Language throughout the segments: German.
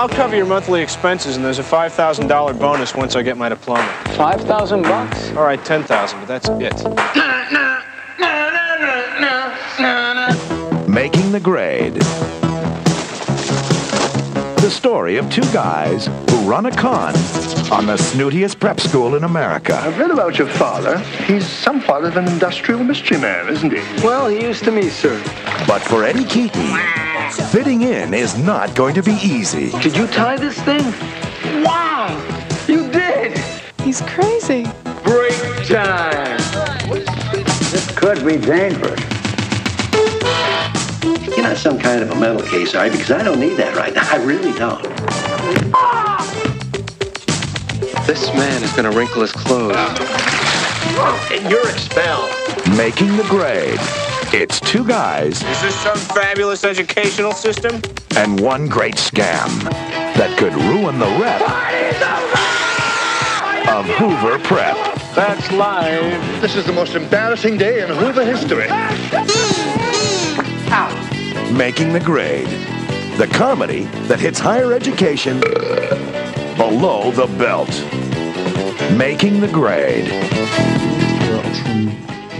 I'll cover your monthly expenses, and there's a five thousand dollar bonus once I get my diploma. Five thousand bucks? All right, ten thousand, but that's it. Making the Grade. The story of two guys who run a con on the snootiest prep school in America. I've read about your father. He's some somewhat of an industrial mystery man, isn't he? Well, he used to me, sir. But for Eddie Keaton, fitting in is not going to be easy. Did you tie this thing? Wow! You did! He's crazy. Break time! This could be dangerous. You're not some kind of a mental case, are you? Because I don't need that right now. I really don't. Ah! This man is gonna wrinkle his clothes. And you're expelled. Making the Grade. It's two guys Is this some fabulous educational system? and one great scam that could ruin the rep of Hoover Prep. That's live. This is the most embarrassing day in Hoover history. Making the Grade. The comedy that hits higher education below the belt. Making the Grade.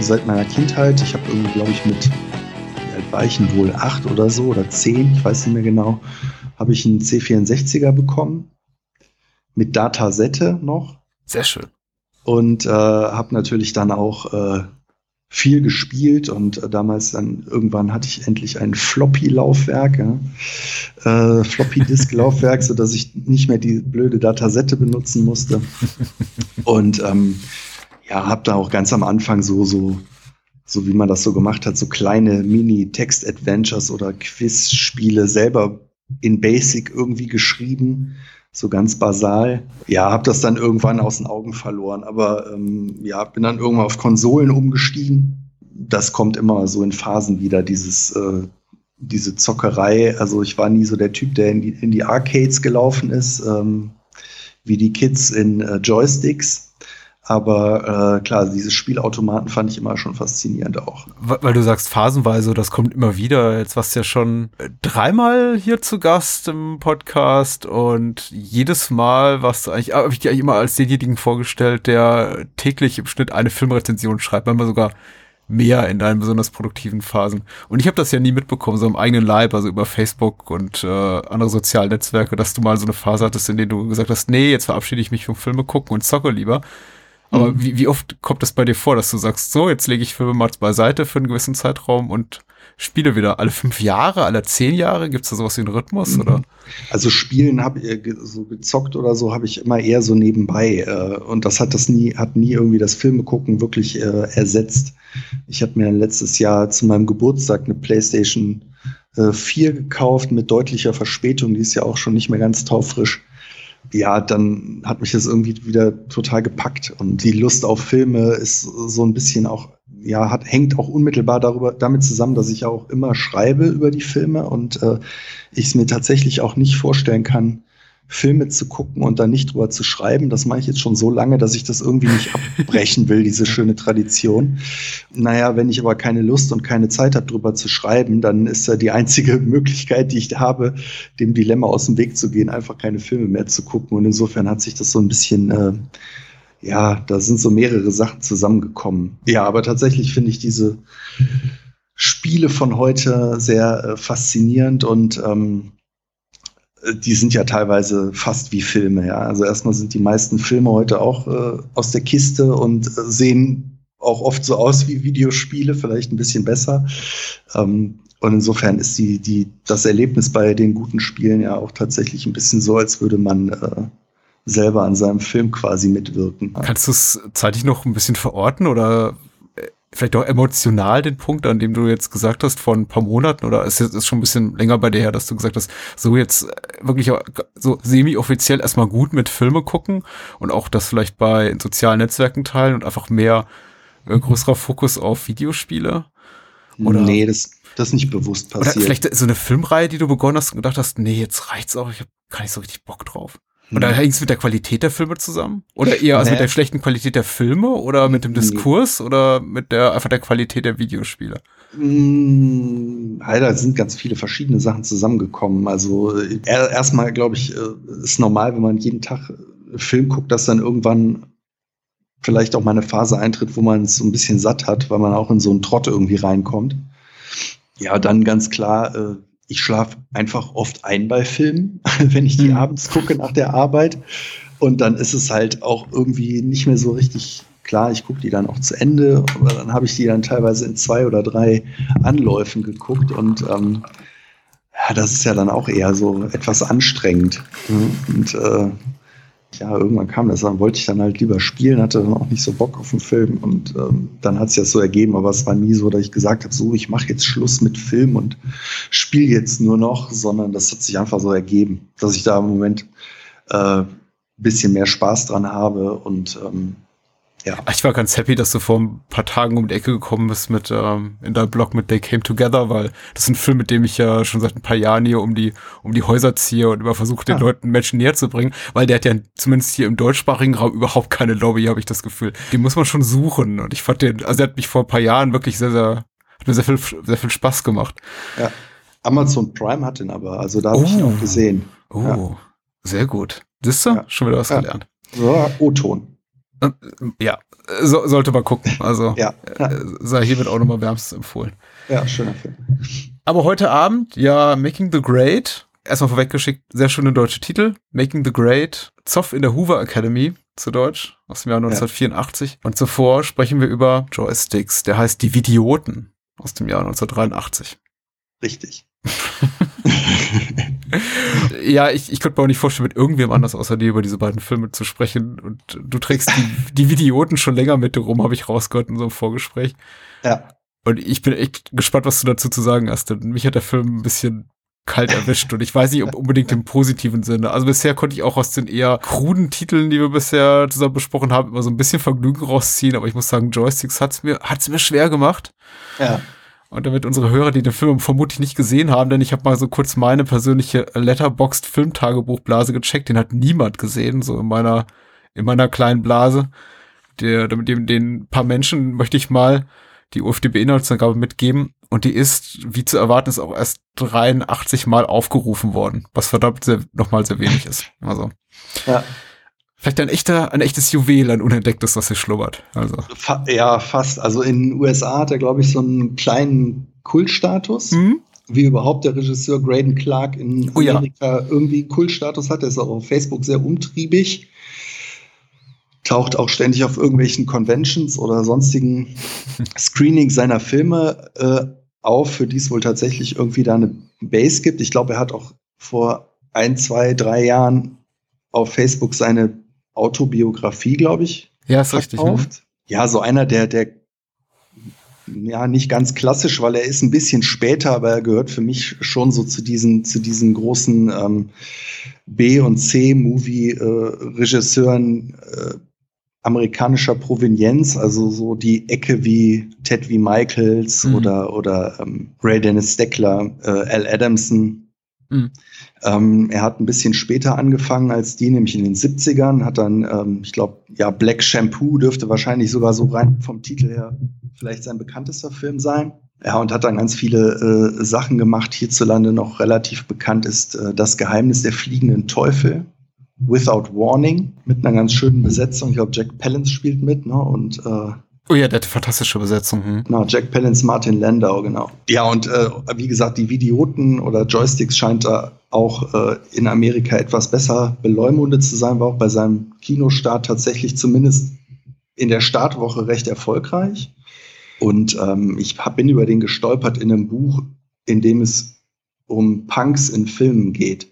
Seit meiner Kindheit. Ich habe irgendwie, glaube ich, mit, wie alt war ich denn wohl, acht oder so oder zehn, ich weiß nicht mehr genau, habe ich einen C64er bekommen. Mit Datasette noch. Sehr schön. Und äh, habe natürlich dann auch äh, viel gespielt und äh, damals dann irgendwann hatte ich endlich ein Floppy-Laufwerk, ja? äh, Floppy-Disk-Laufwerk, so dass ich nicht mehr die blöde Datasette benutzen musste. Und ähm, ja, habe da auch ganz am Anfang so, so, so wie man das so gemacht hat, so kleine Mini-Text-Adventures oder Quiz-Spiele selber in Basic irgendwie geschrieben, so ganz basal. Ja, habe das dann irgendwann aus den Augen verloren, aber ähm, ja, bin dann irgendwann auf Konsolen umgestiegen. Das kommt immer so in Phasen wieder, dieses, äh, diese Zockerei. Also ich war nie so der Typ, der in die, in die Arcades gelaufen ist, ähm, wie die Kids in äh, Joysticks. Aber äh, klar, diese Spielautomaten fand ich immer schon faszinierend auch. Weil du sagst phasenweise, das kommt immer wieder. Jetzt warst du ja schon äh, dreimal hier zu Gast im Podcast und jedes Mal warst du eigentlich, habe ich dir eigentlich immer als denjenigen vorgestellt, der täglich im Schnitt eine Filmrezension schreibt, manchmal sogar mehr in deinen besonders produktiven Phasen. Und ich habe das ja nie mitbekommen, so im eigenen Leib, also über Facebook und äh, andere soziale Netzwerke, dass du mal so eine Phase hattest, in der du gesagt hast, nee, jetzt verabschiede ich mich vom Filme gucken und zocke lieber. Aber wie, wie oft kommt das bei dir vor, dass du sagst, so, jetzt lege ich Filme mal beiseite für einen gewissen Zeitraum und spiele wieder alle fünf Jahre, alle zehn Jahre? Gibt es da sowas wie einen Rhythmus? Oder? Also Spielen habe ich so gezockt oder so habe ich immer eher so nebenbei äh, und das hat das nie hat nie irgendwie das Filme gucken wirklich äh, ersetzt. Ich habe mir letztes Jahr zu meinem Geburtstag eine PlayStation äh, 4 gekauft mit deutlicher Verspätung, die ist ja auch schon nicht mehr ganz taufrisch. Ja, dann hat mich das irgendwie wieder total gepackt. Und die Lust auf Filme ist so ein bisschen auch ja, hat, hängt auch unmittelbar darüber, damit zusammen, dass ich auch immer schreibe über die Filme und äh, ich es mir tatsächlich auch nicht vorstellen kann, Filme zu gucken und dann nicht drüber zu schreiben. Das mache ich jetzt schon so lange, dass ich das irgendwie nicht abbrechen will, diese schöne Tradition. Naja, wenn ich aber keine Lust und keine Zeit habe, drüber zu schreiben, dann ist ja die einzige Möglichkeit, die ich habe, dem Dilemma aus dem Weg zu gehen, einfach keine Filme mehr zu gucken. Und insofern hat sich das so ein bisschen äh, ja, da sind so mehrere Sachen zusammengekommen. Ja, aber tatsächlich finde ich diese Spiele von heute sehr äh, faszinierend und ähm, die sind ja teilweise fast wie Filme. Ja, also erstmal sind die meisten Filme heute auch äh, aus der Kiste und äh, sehen auch oft so aus wie Videospiele, vielleicht ein bisschen besser. Ähm, und insofern ist die, die, das Erlebnis bei den guten Spielen ja auch tatsächlich ein bisschen so, als würde man äh, selber an seinem Film quasi mitwirken. Kannst du es zeitlich noch ein bisschen verorten oder äh, vielleicht auch emotional den Punkt, an dem du jetzt gesagt hast, vor ein paar Monaten oder ist es schon ein bisschen länger bei dir her, dass du gesagt hast, so jetzt äh, wirklich so semi-offiziell erstmal gut mit Filme gucken und auch das vielleicht bei sozialen Netzwerken teilen und einfach mehr äh, größerer Fokus auf Videospiele? Oder? Nee, das, das ist nicht bewusst passiert. Oder vielleicht so eine Filmreihe, die du begonnen hast und gedacht hast, nee, jetzt reicht's auch, ich habe gar nicht so richtig Bock drauf. Oder hängt es mit der Qualität der Filme zusammen? Oder eher also Nee. mit der schlechten Qualität der Filme oder mit dem Nee. Diskurs oder mit der einfach der Qualität der Videospiele? Mm, ja, da sind ganz viele verschiedene Sachen zusammengekommen. Also äh, er- erstmal, glaube ich, äh, ist normal, wenn man jeden Tag äh, Film guckt, dass dann irgendwann vielleicht auch mal eine Phase eintritt, wo man es so ein bisschen satt hat, weil man auch in so einen Trott irgendwie reinkommt. Ja, dann ganz klar, ich schlafe einfach oft ein bei Filmen, wenn ich die Mhm. abends gucke nach der Arbeit. Und dann ist es halt auch irgendwie nicht mehr so richtig klar. Ich gucke die dann auch zu Ende, aber dann habe ich die dann teilweise in zwei oder drei Anläufen geguckt und ähm, ja, das ist ja dann auch eher so etwas anstrengend. Und äh, ja, irgendwann kam das, dann wollte ich dann halt lieber spielen, hatte dann auch nicht so Bock auf den Film und ähm, dann hat sich das so ergeben, aber es war nie so, dass ich gesagt habe, so, ich mache jetzt Schluss mit Film und spiele jetzt nur noch, sondern das hat sich einfach so ergeben, dass ich da im Moment äh, bisschen mehr Spaß dran habe und ähm, ja. Ich war ganz happy, dass du vor ein paar Tagen um die Ecke gekommen bist mit ähm, in deinem Blog mit They Came Together, weil das ist ein Film, mit dem ich ja schon seit ein paar Jahren hier um die um die Häuser ziehe und immer versuche, den Ah. Leuten Menschen näher zu bringen, weil der hat ja zumindest hier im deutschsprachigen Raum überhaupt keine Lobby, habe ich das Gefühl. Den muss man schon suchen und ich fand den, also der hat mich vor ein paar Jahren wirklich sehr, sehr, hat mir sehr viel, sehr viel Spaß gemacht. Ja. Amazon Prime hat den aber, also da habe ich ihn Oh. auch gesehen. Oh, Ja. sehr gut. Siehst du? Ja. Schon wieder was Ja. gelernt. So, O-Ton. Ja, so, sollte man gucken. Also Ja. ja, äh, sei hiermit auch nochmal wärmstens empfohlen. ja, schöner Film. Aber heute Abend, ja, Making the Great. Erstmal vorweggeschickt, sehr schöne deutsche Titel. Making the Great, Zoff in der Hoover Academy, zu Deutsch, aus dem Jahr 1984. Und zuvor sprechen wir über Joysticks, der heißt Die Vidioten, aus dem Jahr 1983. Richtig. Ja, ich, ich könnte mir auch nicht vorstellen, mit irgendwem anders außer dir über diese beiden Filme zu sprechen. Und du trägst die, die Vidioten schon länger mit dir rum, habe ich rausgehört in so einem Vorgespräch. Ja. Und ich bin echt gespannt, was du dazu zu sagen hast. Denn mich hat der Film ein bisschen kalt erwischt und ich weiß nicht, ob unbedingt im positiven Sinne. Also bisher konnte ich auch aus den eher kruden Titeln, die wir bisher zusammen besprochen haben, immer so ein bisschen Vergnügen rausziehen. Aber ich muss sagen, Joysticks hat's mir, hat's mir schwer gemacht. Ja. Und damit unsere Hörer, die den Film vermutlich nicht gesehen haben, denn ich habe mal so kurz meine persönliche Letterboxd Filmtagebuchblase gecheckt, den hat niemand gesehen, so in meiner in meiner kleinen Blase. Der, damit dem den paar Menschen möchte ich mal die UFDB-Inhaltsangabe mitgeben. Und die ist, wie zu erwarten, ist auch erst 83 Mal aufgerufen worden, was verdammt sehr, nochmal sehr wenig ist. Also ja. Vielleicht ein echter, ein echtes Juwel, ein unentdecktes, das hier schlummert. Also Fa ja, fast. Also in den USA hat er, glaube ich, so einen kleinen Kultstatus. hm? Wie überhaupt der Regisseur Graydon Clark in Oh ja. Amerika irgendwie Kultstatus hat. Er ist auch auf Facebook sehr umtriebig. Taucht auch ständig auf irgendwelchen Conventions oder sonstigen Screenings seiner Filme äh, auf, für die es wohl tatsächlich irgendwie da eine Base gibt. Ich glaube, er hat auch vor ein, zwei, drei Jahren auf Facebook seine Autobiografie, glaube ich, ja, ist richtig. Ne? verkauft. Ja, so einer, der, der, ja, nicht ganz klassisch, weil er ist ein bisschen später, aber er gehört für mich schon so zu diesen, zu diesen großen ähm, B- und C-Movie-Regisseuren äh, amerikanischer Provenienz, also so die Ecke wie Ted V. Michaels Mhm. oder, oder ähm, Ray Dennis Steckler, äh, Al Adamson. Mhm. Ähm, er hat ein bisschen später angefangen als die, nämlich in den 70ern, hat dann, ähm, ich glaube, ja, Black Shampoo dürfte wahrscheinlich sogar so rein vom Titel her vielleicht sein bekanntester Film sein. Ja, und hat dann ganz viele äh, Sachen gemacht. Hierzulande noch relativ bekannt ist äh, Das Geheimnis der fliegenden Teufel. Without Warning, mit einer ganz schönen Besetzung. Ich glaube, Jack Palance spielt mit, ne? Und äh, Oh ja, der hat fantastische Besetzung. Hm. Genau, Jack Palance, Martin Landau, genau. Ja, und äh, wie gesagt, die Vidioten oder Joysticks scheint da auch äh, in Amerika etwas besser beleumundet zu sein, war auch bei seinem Kinostart tatsächlich zumindest in der Startwoche recht erfolgreich. Und ähm, ich hab, bin über den gestolpert in einem Buch, in dem es um Punks in Filmen geht.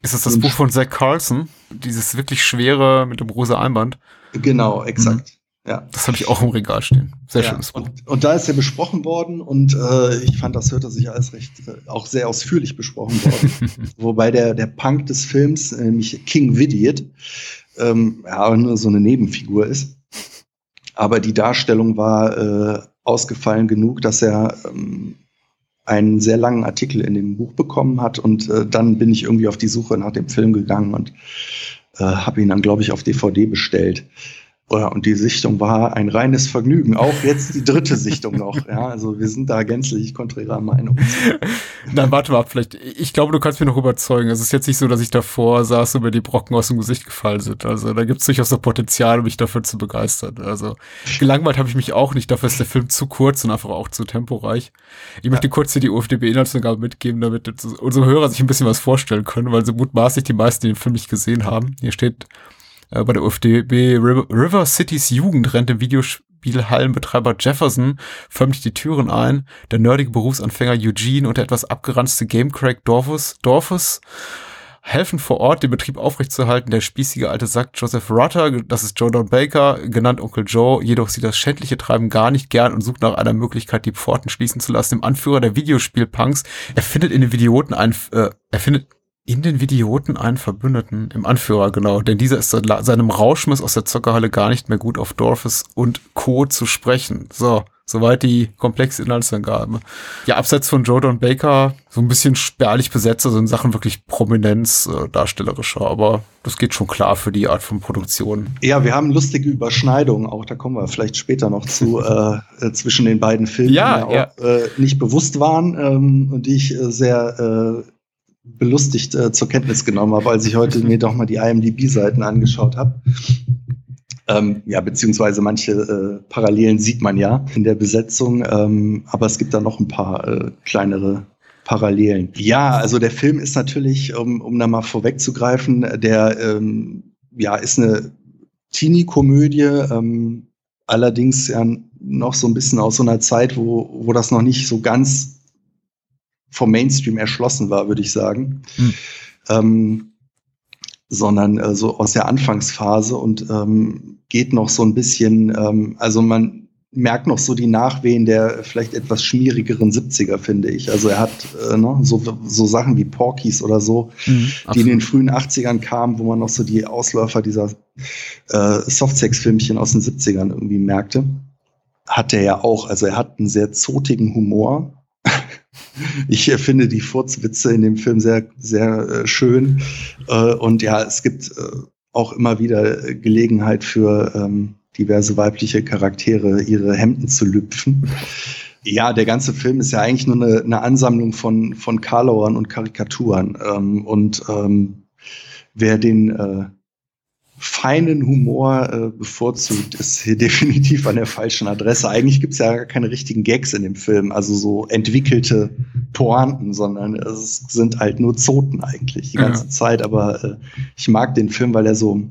Ist das das Und- Buch von Zach Carlson? Dieses wirklich schwere mit dem rosa Einband? Genau, exakt. Ja. Das habe ich auch im Regal stehen. Sehr Ja, schönes Buch. Und, und da ist er besprochen worden und äh, ich fand, das hörte sich alles recht, äh, auch sehr ausführlich besprochen worden. Wobei der, der Punk des Films, äh, nämlich King Vidiot, ähm, ja, nur so eine Nebenfigur ist. Aber die Darstellung war äh, ausgefallen genug, dass er ähm, einen sehr langen Artikel in dem Buch bekommen hat und äh, dann bin ich irgendwie auf die Suche nach dem Film gegangen und äh, habe ihn dann, glaube ich, auf DVD bestellt. Ja, und die Sichtung war ein reines Vergnügen. Auch jetzt die dritte Sichtung noch. Ja, also wir sind da gänzlich konträrer Meinung. Nein, warte mal, vielleicht. Ich glaube, du kannst mich noch überzeugen. Es ist jetzt nicht so, dass ich davor saß und mir die Brocken aus dem Gesicht gefallen sind. Also da gibt es durchaus noch Potenzial, mich dafür zu begeistern. Also gelangweilt habe ich mich auch nicht. Dafür ist der Film zu kurz und einfach auch zu temporeich. Ich möchte kurz hier die UFDB-Inhaltsangabe mitgeben, damit unsere Hörer sich ein bisschen was vorstellen können, weil sie mutmaßlich die meisten den Film nicht gesehen haben. Hier steht äh, bei der UFDB River Cities Jugend rennt dem Videospielhallenbetreiber Jefferson förmlich die Türen ein. Der nerdige Berufsanfänger Eugene und der etwas abgeranzte Gamecrack Dorfus, Dorfus helfen vor Ort, den Betrieb aufrechtzuerhalten. Der spießige alte Sack Joseph Rutter, das ist Joe Don Baker, genannt Onkel Joe, jedoch sieht das schändliche Treiben gar nicht gern und sucht nach einer Möglichkeit, die Pforten schließen zu lassen. Im Anführer der Videospielpunks, er findet in den Videoten ein, äh, er findet in den Vidioten einen Verbündeten, im Anführer, genau, denn dieser ist seit seinem Rauschmiss aus der Zockerhalle gar nicht mehr gut auf Dorfes und Co. zu sprechen. So, soweit die komplexe Inhaltsangabe. Ja, abseits von Jordan Baker, so ein bisschen spärlich besetzt, also in Sachen wirklich Prominenz äh, darstellerischer, aber das geht schon klar für die Art von Produktion. Ja, wir haben lustige Überschneidungen auch, da kommen wir vielleicht später noch zu, äh, äh, zwischen den beiden Filmen, ja, die mir ja. auch äh, nicht bewusst waren ähm, und die ich äh, sehr äh, belustigt äh, zur Kenntnis genommen habe, als ich heute mir doch mal die IMDb-Seiten angeschaut habe. Ähm, ja, beziehungsweise manche äh, Parallelen sieht man ja in der Besetzung, ähm, aber es gibt da noch ein paar äh, kleinere Parallelen. Ja, also der Film ist natürlich, um, um da mal vorwegzugreifen, der ähm, ja ist eine Teenie-Komödie, ähm, allerdings ja noch so ein bisschen aus so einer Zeit, wo, wo das noch nicht so ganz vom Mainstream erschlossen war, würde ich sagen. Hm. Ähm, sondern äh, so aus der Anfangsphase und ähm, geht noch so ein bisschen, ähm, also man merkt noch so die Nachwehen der vielleicht etwas schmierigeren 70er, finde ich. Also er hat äh, ne, so, so Sachen wie Porkies oder so, mhm, die in den frühen 80ern kamen, wo man noch so die Ausläufer dieser äh, Softsex-Filmchen aus den 70ern irgendwie merkte. Hat er ja auch. Also er hat einen sehr zotigen Humor, ich finde die Furzwitze in dem Film sehr, sehr äh, schön. Äh, und ja, es gibt äh, auch immer wieder Gelegenheit für ähm, diverse weibliche Charaktere, ihre Hemden zu lüpfen. Ja, der ganze Film ist ja eigentlich nur eine, eine Ansammlung von, von Karlauern und Karikaturen. Ähm, und ähm, wer den feinen Humor äh, bevorzugt, ist hier definitiv an der falschen Adresse. Eigentlich gibt's ja gar keine richtigen Gags in dem Film, also so entwickelte Pointen, sondern es sind halt nur Zoten eigentlich die ganze ja. Zeit. Aber äh, ich mag den Film, weil er so,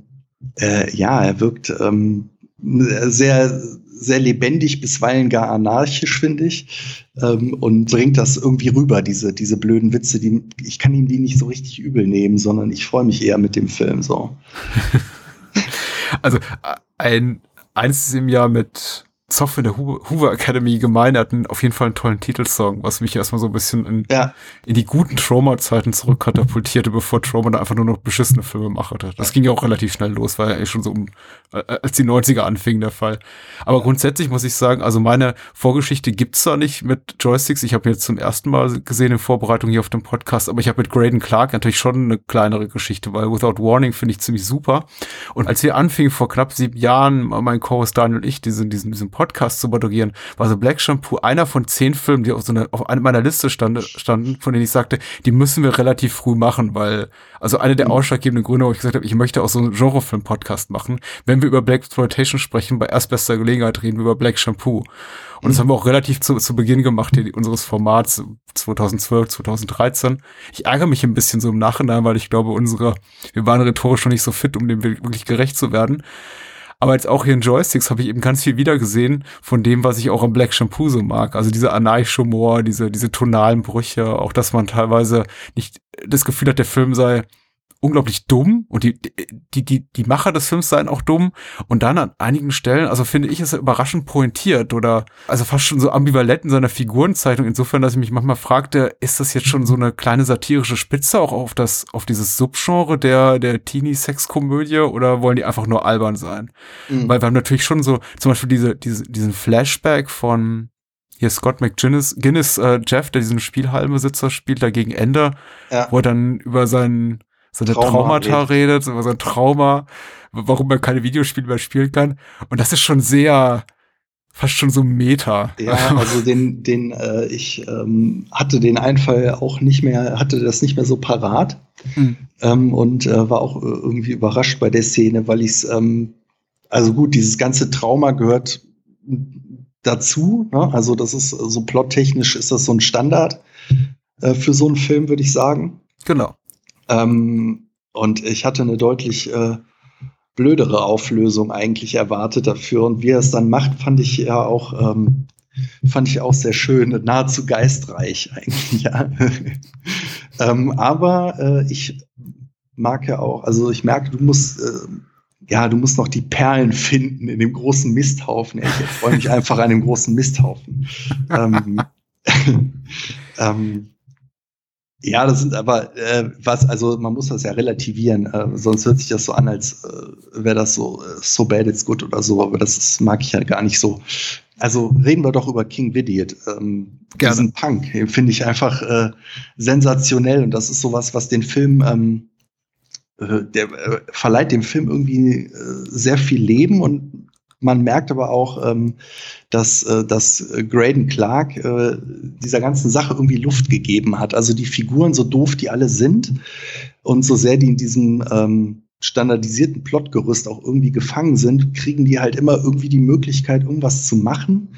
äh, ja, er wirkt ähm, sehr, sehr lebendig, bisweilen gar anarchisch, finde ich. Ähm, und bringt das irgendwie rüber, diese, diese blöden Witze, die, ich kann ihm die nicht so richtig übel nehmen, sondern ich freue mich eher mit dem Film so. also ein eins im Jahr mit Zoff in der Hoover Academy gemein. Er hat auf jeden Fall einen tollen Titelsong, was mich erstmal so ein bisschen in, ja. in die guten Trauma-Zeiten zurückkatapultierte, bevor Trauma da einfach nur noch beschissene Filme machte. Das ging ja auch relativ schnell los, war ja eh schon so um, äh, als die 90er anfingen der Fall. Aber grundsätzlich muss ich sagen, also meine Vorgeschichte gibt's da nicht mit Joysticks. Ich habe jetzt zum ersten Mal gesehen in Vorbereitung hier auf dem Podcast, aber ich habe mit Graydon Clark natürlich schon eine kleinere Geschichte, weil Without Warning finde ich ziemlich super. Und als wir anfingen vor knapp sieben Jahren, mein Co-Host Daniel und ich, diesen, diesen, diesen Podcast zu moderieren, war so Black Shampoo einer von zehn Filmen, die auf so einer, auf einer meiner Liste stand, standen, von denen ich sagte, die müssen wir relativ früh machen, weil, also eine der mhm. ausschlaggebenden Gründe, wo ich gesagt habe, ich möchte auch so einen Genrefilm-Podcast machen. Wenn wir über Black Exploitation sprechen, bei erstbester Gelegenheit reden wir über Black Shampoo. Und das mhm. haben wir auch relativ zu, zu Beginn gemacht, hier, unseres Formats 2012, 2013. Ich ärgere mich ein bisschen so im Nachhinein, weil ich glaube, unsere, wir waren rhetorisch noch nicht so fit, um dem wirklich gerecht zu werden. Aber jetzt auch hier in Joysticks habe ich eben ganz viel wiedergesehen von dem, was ich auch am Black Shampoo so mag. Also diese Anarcho-Humor, diese, diese tonalen Brüche, auch dass man teilweise nicht das Gefühl hat, der Film sei unglaublich dumm und die, die, die, die Macher des Films seien auch dumm und dann an einigen Stellen, also finde ich, ist er überraschend pointiert oder also fast schon so ambivalent in seiner Figurenzeichnung, insofern, dass ich mich manchmal fragte, ist das jetzt schon so eine kleine satirische Spitze auch auf das, auf dieses Subgenre der, der Teenie-Sex-Komödie oder wollen die einfach nur albern sein? Mhm. Weil wir haben natürlich schon so, zum Beispiel diese, diese, diesen Flashback von hier Scott McGinnis, Guinness, äh, Jeff, der diesen Spielhallenbesitzer spielt, da gegen Ende, Ja. wo er dann über sein, seine Trauma Traumata redet, über sein Trauma, warum er keine Videospiele mehr spielen kann. Und das ist schon sehr, fast schon so Meta. Ja, also den, den, äh, ich ähm, hatte den Einfall auch nicht mehr, hatte das nicht mehr so parat Hm. ähm, und äh, war auch äh, irgendwie überrascht bei der Szene, weil ich es, ähm, also gut, dieses ganze Trauma gehört dazu. Ne? Also das ist so plottechnisch ist das so ein Standard äh, für so einen Film, würde ich sagen. Genau. Ähm, und ich hatte eine deutlich äh, blödere Auflösung eigentlich erwartet dafür. Und wie er es dann macht, fand ich ja auch, ähm, fand ich auch sehr schön, nahezu geistreich eigentlich, ja. ähm, aber äh, ich mag ja auch, also ich merke, du musst, äh, ja, du musst noch die Perlen finden in dem großen Misthaufen. Ich freue mich einfach an dem großen Misthaufen. ähm, ähm, ja, das sind aber äh, was, also man muss das ja relativieren, äh, sonst hört sich das so an, als äh, wäre das so äh, so bad it's good oder so, aber das ist, mag ich ja gar nicht so. Also reden wir doch über King Idiot. Ähm, Gerne. Diesen Punk den finde ich einfach äh, sensationell und das ist sowas, was den Film ähm, äh, der äh, verleiht dem Film irgendwie äh, sehr viel Leben und man merkt aber auch, ähm, dass, äh, dass äh, Graydon Clark äh, dieser ganzen Sache irgendwie Luft gegeben hat. Also die Figuren, so doof die alle sind und so sehr die in diesem ähm, standardisierten Plotgerüst auch irgendwie gefangen sind, kriegen die halt immer irgendwie die Möglichkeit, irgendwas zu machen,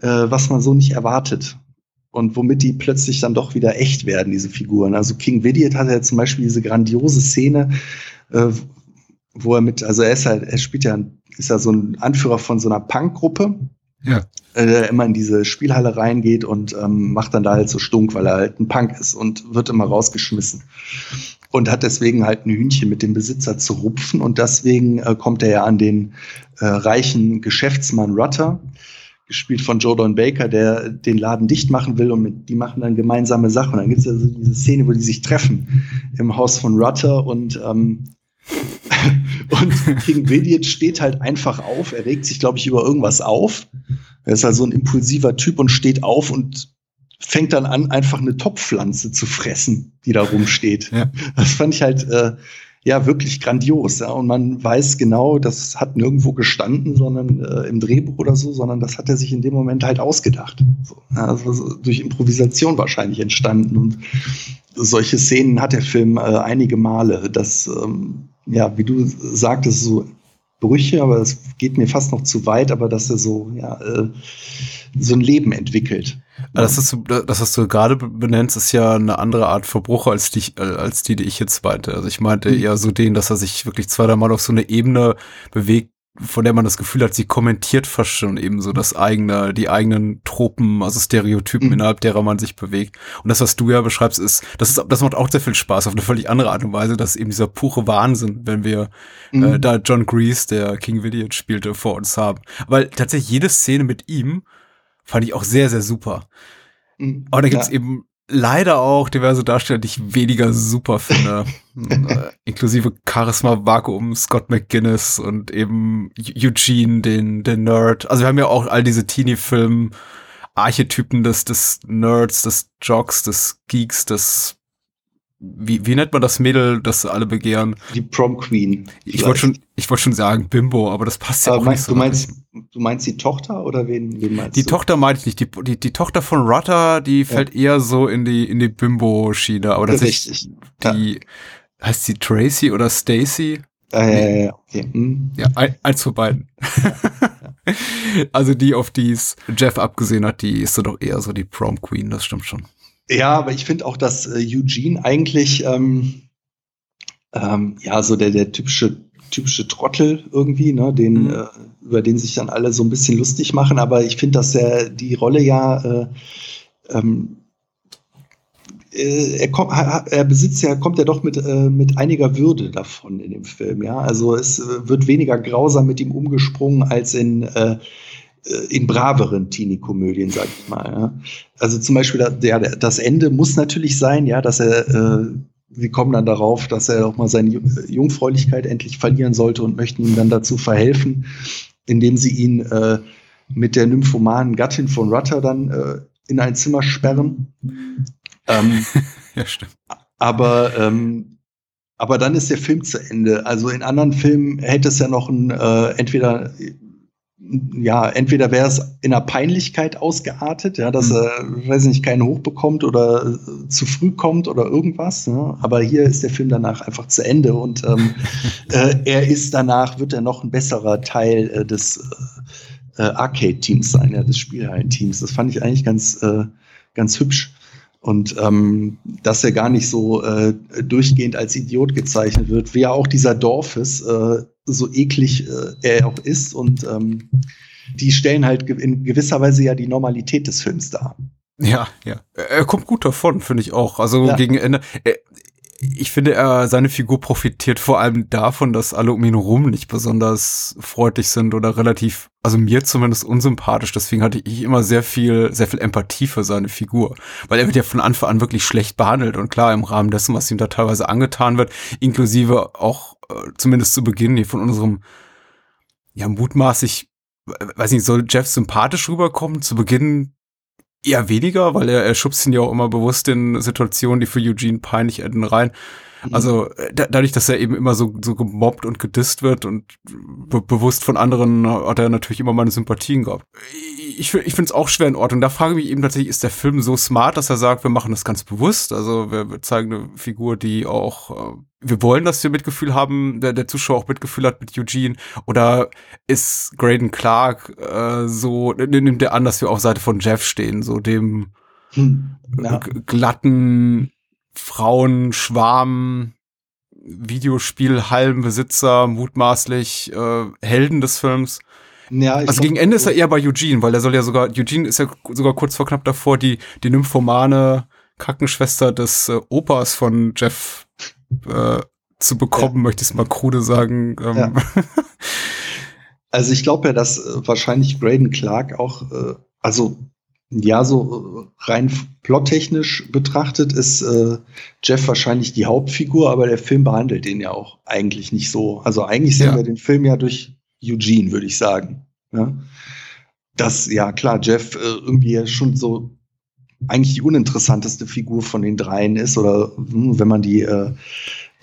äh, was man so nicht erwartet. Und womit die plötzlich dann doch wieder echt werden, diese Figuren. Also King Vidiot hat ja zum Beispiel diese grandiose Szene, äh, wo er mit, also er ist halt, er spielt ja, ist ja so ein Anführer von so einer Punkgruppe, Ja. äh, der immer in diese Spielhalle reingeht und ähm, macht dann da halt so stunk, weil er halt ein Punk ist und wird immer rausgeschmissen. Und hat deswegen halt ein Hühnchen mit dem Besitzer zu rupfen und deswegen äh, kommt er ja an den äh, reichen Geschäftsmann Rutter, gespielt von Jordan Baker, der den Laden dicht machen will und mit, die machen dann gemeinsame Sachen. Und dann gibt es ja so diese Szene, wo die sich treffen im Haus von Rutter und ähm, und King Vidiot steht halt einfach auf. Er regt sich, glaube ich, über irgendwas auf. Er ist halt so ein impulsiver Typ und steht auf und fängt dann an, einfach eine Topfpflanze zu fressen, die da rumsteht. Ja. Das fand ich halt äh, ja wirklich grandios. Ja? Und man weiß genau, das hat nirgendwo gestanden, sondern äh, im Drehbuch oder so, sondern das hat er sich in dem Moment halt ausgedacht. So, ja, also so durch Improvisation wahrscheinlich entstanden. Und solche Szenen hat der Film äh, einige Male. Das, ähm, ja, wie du sagtest, so Brüche, aber es geht mir fast noch zu weit, aber dass er so, ja, äh, so ein Leben entwickelt. Das, ist, so- das, was du gerade benennst, ist ja eine andere Art Verbruch als die, äh, als die, die ich jetzt meinte. Also ich meinte Mhm. eher so den, dass er sich wirklich zwei, drei Mal auf so eine Ebene bewegt, von der man das Gefühl hat, sie kommentiert fast schon eben so das eigene, die eigenen Tropen, also Stereotypen, Mhm. innerhalb derer man sich bewegt. Und das, was du ja beschreibst, ist, das ist, das macht auch sehr viel Spaß auf eine völlig andere Art und Weise. Das ist eben dieser pure Wahnsinn, wenn wir Mhm. äh, da John Grease, der King Vidiot spielte, vor uns haben. Weil tatsächlich jede Szene mit ihm fand ich auch sehr, sehr super. Mhm. Aber da gibt's Ja. eben leider auch diverse Darsteller, die ich weniger super finde. äh, inklusive Charisma Vakuum, Scott McGuinness und eben Eugene, den, den Nerd. Also wir haben ja auch all diese Teenie-Film Archetypen des, des Nerds, des Jocks, des Geeks, des wie, wie nennt man das Mädel, das alle begehren? Die Prom Queen. Ich wollte schon, ich wollte schon sagen Bimbo, aber das passt ja Aber auch meinst, nicht so. du meinst, du meinst die Tochter oder wen, wen meinst Die du? Tochter meinte ich nicht. Die, die, die Tochter von Rutter, die fällt eher so in die, in die Bimbo-Schiene. Aber tatsächlich, Richtig. die, heißt sie Tracy oder Stacy? Ja, ja, ja, ja, okay. Hm. Ja, ein, eins von beiden. also die, auf die es Jeff abgesehen hat, die ist so doch eher so die Prom Queen, das stimmt schon. Ja, aber ich finde auch, dass äh, Eugene eigentlich ähm, ähm, ja so der, der typische typische Trottel irgendwie, ne, den Mhm. äh, über den sich dann alle so ein bisschen lustig machen. Aber ich finde, dass er die Rolle ja äh, ähm, äh, er, kommt, er besitzt ja, kommt ja doch mit, äh, mit einiger Würde davon in dem Film, ja. Also es äh, wird weniger grausam mit ihm umgesprungen als in, äh, in braveren Teenie-Komödien, sag ich mal. Ja. Also zum Beispiel der, das Ende muss natürlich sein, ja, dass er, äh, sie kommen dann darauf, dass er auch mal seine Ju- Jungfräulichkeit endlich verlieren sollte und möchten ihm dann dazu verhelfen, indem sie ihn äh, mit der nymphomanen Gattin von Rutter dann äh, in ein Zimmer sperren. Ähm, Ja, stimmt. aber, ähm, aber dann ist der Film zu Ende. Also in anderen Filmen hätte es ja noch ein, äh, entweder, ja, entweder wäre es in einer Peinlichkeit ausgeartet, ja, dass er, weiß nicht, keinen hochbekommt oder äh, zu früh kommt oder irgendwas. Ne? Aber hier ist der Film danach einfach zu Ende und ähm, äh, er ist danach, wird er noch ein besserer Teil äh, des äh, äh, Arcade-Teams sein, ja, des Spielhallen-Teams. Das fand ich eigentlich ganz, äh, ganz hübsch. Und ähm, dass er gar nicht so äh, durchgehend als Idiot gezeichnet wird, wie ja auch dieser Dorfes, äh, so eklig äh, er auch ist. Und ähm, die stellen halt in gewisser Weise ja die Normalität des Films dar. Ja, ja. Er kommt gut davon, finde ich auch. Also Ja. gegen Ende. Ich finde, er, seine Figur profitiert vor allem davon, dass alle um ihn herum nicht besonders freundlich sind oder relativ, also mir zumindest unsympathisch. Deswegen hatte ich immer sehr viel, sehr viel Empathie für seine Figur. Weil er wird ja von Anfang an wirklich schlecht behandelt. Und klar, im Rahmen dessen, was ihm da teilweise angetan wird, inklusive auch, äh, zumindest zu Beginn hier von unserem, ja, mutmaßlich, äh, weiß nicht, soll Jeff sympathisch rüberkommen? Zu Beginn Eher weniger, weil er, er schubst ihn ja auch immer bewusst in Situationen, die für Eugene peinlich enden, rein. Also äh, da, dadurch, dass er eben immer so, so gemobbt und gedisst wird und be bewusst von anderen hat er natürlich immer meine Sympathien gehabt. Ich, ich finde es auch schwer in Ordnung. Da frage ich mich eben tatsächlich, ist der Film so smart, dass er sagt, wir machen das ganz bewusst? Also wir, wir zeigen eine Figur, die auch, äh, wir wollen, dass wir Mitgefühl haben, der, der Zuschauer auch Mitgefühl hat mit Eugene. Oder ist Graydon Clark äh, so, nimmt er an, dass wir auf Seite von Jeff stehen, so dem Hm. Ja. glatten Frauenschwarm, Videospielhallenbesitzer, mutmaßlich äh, Helden des Films. Ja, Also gegen Ende ist er eher bei Eugene, weil er soll ja sogar, Eugene ist ja sogar kurz vor knapp davor, die, die nymphomane Krankenschwester des äh, Opas von Jeff äh, zu bekommen, möchte ich es mal krude sagen. Ähm, Ja. Also ich glaube ja, dass äh, wahrscheinlich Graydon Clark auch, äh, also ja, so äh, rein plottechnisch betrachtet ist äh, Jeff wahrscheinlich die Hauptfigur, aber der Film behandelt ihn ja auch eigentlich nicht so. Also eigentlich sehen Ja. wir den Film ja durch Eugene, würde ich sagen. Ja? Dass, ja klar, Jeff äh, irgendwie ja schon so eigentlich die uninteressanteste Figur von den dreien ist, oder hm, wenn man die äh,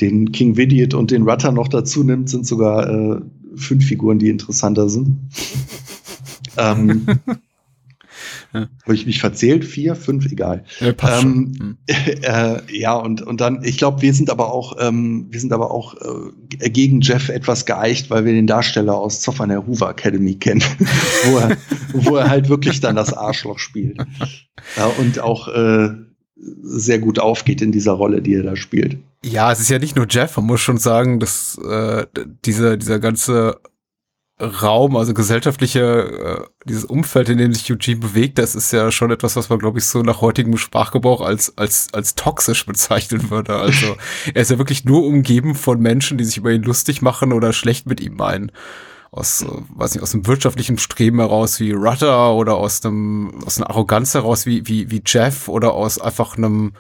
den King Vidiot und den Rutter noch dazu nimmt, sind sogar äh, fünf Figuren, die interessanter sind. ähm, Ja. Habe ich mich verzählt? Vier, fünf, egal. äh, passt Ähm, schon. Hm. äh, ja, und, und dann, ich glaube, wir sind aber auch, ähm, wir sind aber auch äh, gegen Jeff etwas geeicht, weil wir den Darsteller aus Zoffern der Hoover Academy kennen, wo, er, wo er halt wirklich dann das Arschloch spielt. Ja, und auch äh, sehr gut aufgeht in dieser Rolle, die er da spielt. Ja, es ist ja nicht nur Jeff, man muss schon sagen, dass äh, dieser, dieser ganze Raum, also gesellschaftliche, äh, dieses Umfeld, in dem sich Eugene bewegt, das ist ja schon etwas, was man, glaube ich, so nach heutigem Sprachgebrauch als, als, als toxisch bezeichnen würde. Also er ist ja wirklich nur umgeben von Menschen, die sich über ihn lustig machen oder schlecht mit ihm meinen. Aus, äh, weiß nicht, aus einem wirtschaftlichen Streben heraus wie Rutter oder aus einem, aus einer Arroganz heraus wie, wie, wie Jeff oder aus einfach einem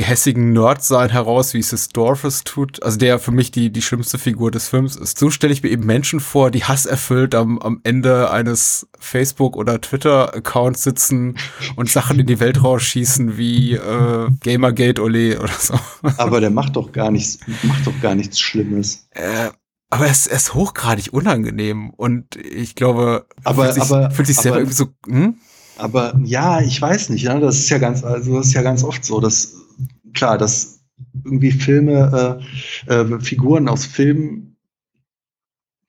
gehässigen Nerd-Sein heraus, wie es es Dorfes tut, also der für mich die, die schlimmste Figur des Films ist. So stelle ich mir eben Menschen vor, die hasserfüllt am, am Ende eines Facebook- oder Twitter-Accounts sitzen und Sachen in die Welt rausschießen wie äh, Gamergate Ole oder so. Aber der macht doch gar nichts, macht doch gar nichts Schlimmes. Äh, aber es, es ist hochgradig unangenehm und ich glaube, Aber- fühlt sich, aber- fühlt sich selber aber- irgendwie so, hm? Aber ja, ich weiß nicht, ne? das ist ja ganz, also das ist ja ganz oft so, dass klar, dass irgendwie Filme, äh, äh, Figuren aus Filmen,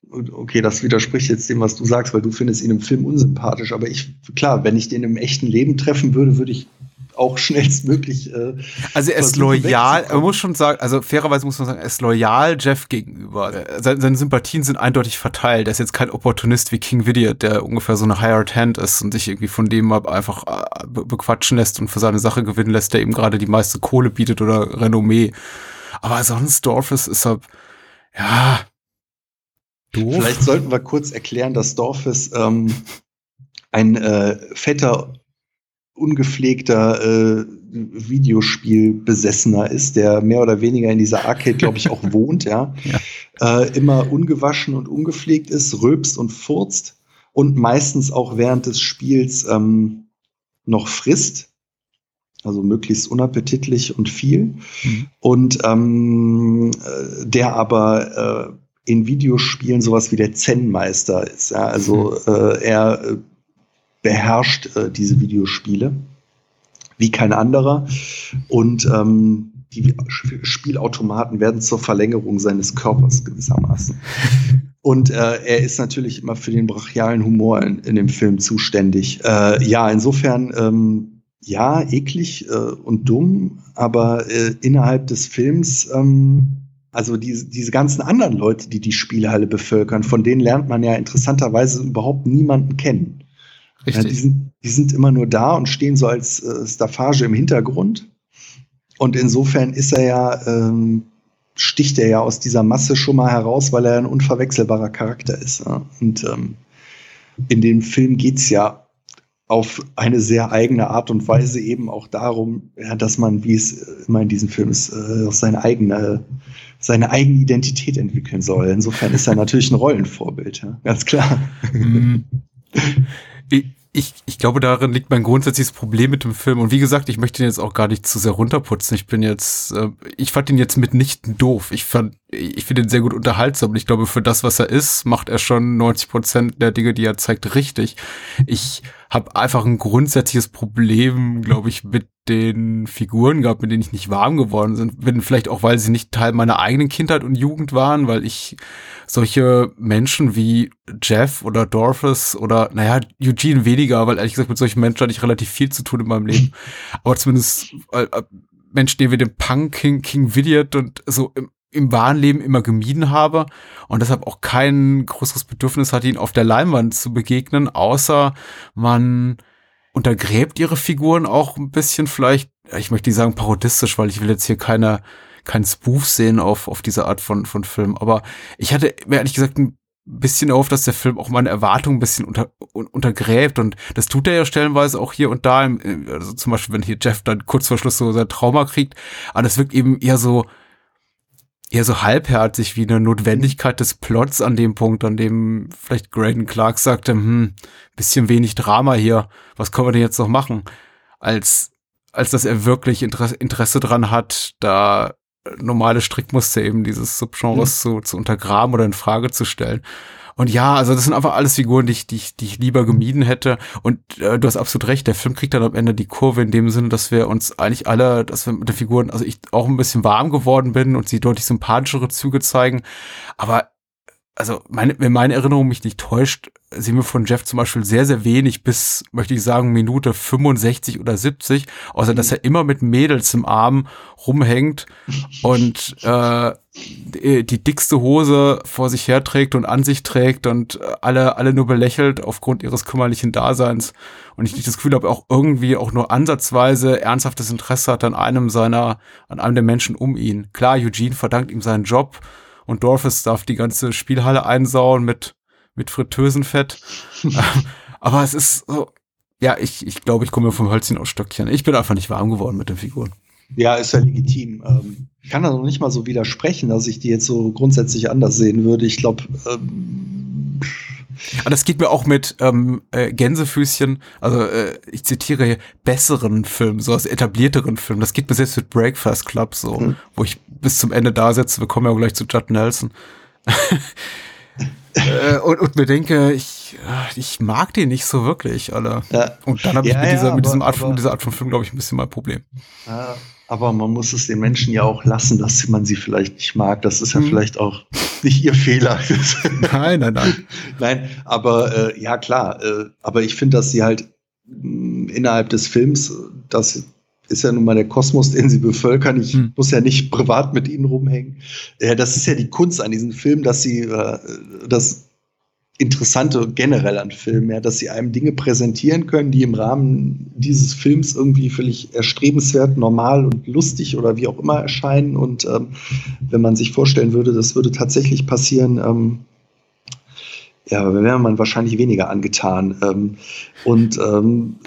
okay, das widerspricht jetzt dem, was du sagst, weil du findest ihn im Film unsympathisch, aber ich, klar, wenn ich den im echten Leben treffen würde, würde ich auch schnellstmöglich. Äh, Also er ist loyal, man muss schon sagen, also fairerweise muss man sagen, er ist loyal Jeff gegenüber. Seine, seine Sympathien sind eindeutig verteilt. Er ist jetzt kein Opportunist wie King Vidiot, der ungefähr so eine Hired Hand ist und sich irgendwie von dem mal einfach äh, be bequatschen lässt und für seine Sache gewinnen lässt, der ihm gerade die meiste Kohle bietet oder Renommee. Aber sonst Dorfes ist er, ja, doof. Vielleicht sollten wir kurz erklären, dass Dorfes ähm, ein äh, fetter, ungepflegter äh, Videospielbesessener ist, der mehr oder weniger in dieser Arcade, glaube ich, auch wohnt, ja. Äh, immer ungewaschen und ungepflegt ist, rülpst und furzt und meistens auch während des Spiels ähm, noch frisst. Also möglichst unappetitlich und viel. Mhm. Und ähm, äh, der aber äh, in Videospielen sowas wie der Zen-Meister ist. Ja? Also mhm. äh, er äh, beherrscht äh, diese Videospiele wie kein anderer. Und ähm, die Spielautomaten werden zur Verlängerung seines Körpers gewissermaßen. Und äh, er ist natürlich immer für den brachialen Humor in, in dem Film zuständig. Äh, ja, insofern, ähm, ja, eklig äh, und dumm, aber äh, innerhalb des Films, ähm, also diese, diese ganzen anderen Leute, die die Spielhalle bevölkern, von denen lernt man ja interessanterweise überhaupt niemanden kennen. Richtig. Ja, die, sind, die sind immer nur da und stehen so als äh, Staffage im Hintergrund. Und insofern ist er ja, ähm, sticht er ja aus dieser Masse schon mal heraus, weil er ein unverwechselbarer Charakter ist. Ja? Und ähm, in dem Film geht es ja auf eine sehr eigene Art und Weise eben auch darum, ja, dass man, wie es immer in diesem Film ist, äh, seine eigene, seine eigene Identität entwickeln soll. Insofern ist er natürlich ein Rollenvorbild, ja? ganz klar. Mhm. Ich, ich glaube, darin liegt mein grundsätzliches Problem mit dem Film. Und wie gesagt, ich möchte ihn jetzt auch gar nicht zu sehr runterputzen. Ich bin jetzt, äh, ich fand ihn jetzt mitnichten doof. Ich fand, ich finde ihn sehr gut unterhaltsam. Ich glaube, für das, was er ist, macht er schon 90 Prozent der Dinge, die er zeigt, richtig. Ich habe einfach ein grundsätzliches Problem, glaube ich, mit den Figuren gehabt, mit denen ich nicht warm geworden sind. bin. Vielleicht auch, weil sie nicht Teil meiner eigenen Kindheit und Jugend waren, weil ich solche Menschen wie Jeff oder Dorfus oder, naja, Eugene weniger, weil ehrlich gesagt mit solchen Menschen hatte ich relativ viel zu tun in meinem Leben. Aber zumindest äh, Menschen, die wir den Punk King, King Vidiot und so im, im wahren Leben immer gemieden habe und deshalb auch kein größeres Bedürfnis hatte, ihn auf der Leinwand zu begegnen, außer man untergräbt ihre Figuren auch ein bisschen vielleicht, ich möchte nicht sagen parodistisch, weil ich will jetzt hier keine kein Spoof sehen auf, auf diese Art von, von Film. Aber ich hatte mir ehrlich gesagt ein bisschen auf, dass der Film auch meine Erwartungen ein bisschen unter, untergräbt. Und das tut er ja stellenweise auch hier und da, also zum Beispiel, wenn hier Jeff dann kurz vor Schluss so sein Trauma kriegt, aber das wirkt eben eher so, eher so halbherzig wie eine Notwendigkeit des Plots an dem Punkt, an dem vielleicht Graydon Clark sagte, hm, bisschen wenig Drama hier, was können wir denn jetzt noch machen? Als, als dass er wirklich Interesse, Interesse dran hat, da normale Strickmuster eben dieses Subgenres mhm. zu, zu untergraben oder in Frage zu stellen. Und ja, also das sind einfach alles Figuren, die ich, die ich, die ich lieber gemieden hätte. Und äh, du hast absolut recht, der Film kriegt dann am Ende die Kurve in dem Sinne, dass wir uns eigentlich alle, dass wir mit den Figuren, also ich auch ein bisschen warm geworden bin und sie deutlich sympathischere Züge zeigen. Aber also meine, wenn meine Erinnerung mich nicht täuscht, sehen wir von Jeff zum Beispiel sehr, sehr wenig bis, möchte ich sagen, Minute 65 oder 70, außer dass er immer mit Mädels im Arm rumhängt und äh, die, die dickste Hose vor sich herträgt und an sich trägt und alle, alle nur belächelt aufgrund ihres kümmerlichen Daseins. Und ich nicht das Gefühl habe, auch irgendwie auch nur ansatzweise ernsthaftes Interesse hat an einem seiner, an einem der Menschen um ihn. Klar, Eugene verdankt ihm seinen Job und Dorfes darf die ganze Spielhalle einsauen mit, mit Fritteusenfett. Aber es ist so, ja, ich, ich glaube, ich komme vom Hölzchen aus Stöckchen. Ich bin einfach nicht warm geworden mit den Figuren. Ja, ist ja legitim. Ähm, ich kann da noch nicht mal so widersprechen, dass ich die jetzt so grundsätzlich anders sehen würde. Ich glaube, ähm, aber das geht mir auch mit ähm, äh, Gänsefüßchen, also äh, ich zitiere hier, besseren Filmen, so aus etablierteren Filmen. Das geht mir selbst mit Breakfast Club so, mhm. wo ich bis zum Ende da sitze. Wir kommen ja auch gleich zu Judd Nelson. äh, und, und mir denke, ich, äh, ich mag die nicht so wirklich, alle. Ja. Und dann habe ich ja, mit, dieser, ja, mit diesem Art von, dieser Art von Film, glaube ich, ein bisschen mein Problem. Ja, aber man muss es den Menschen ja auch lassen, dass man sie vielleicht nicht mag. Das ist ja hm. vielleicht auch nicht ihr Fehler. nein, nein, nein. nein, aber äh, ja klar. Äh, aber ich finde, dass sie halt mh, mm, innerhalb des Films, das ist ja nun mal der Kosmos, den sie bevölkern. Ich hm. muss ja nicht privat mit ihnen rumhängen. Äh, das ist ja die Kunst an diesem Film, dass sie äh, das Interessante generell an Filmen, ja, dass sie einem Dinge präsentieren können, die im Rahmen dieses Films irgendwie völlig erstrebenswert, normal und lustig oder wie auch immer erscheinen. Und ähm, wenn man sich vorstellen würde, das würde tatsächlich passieren, ähm, ja, wäre man wahrscheinlich weniger angetan. Ähm, und ähm,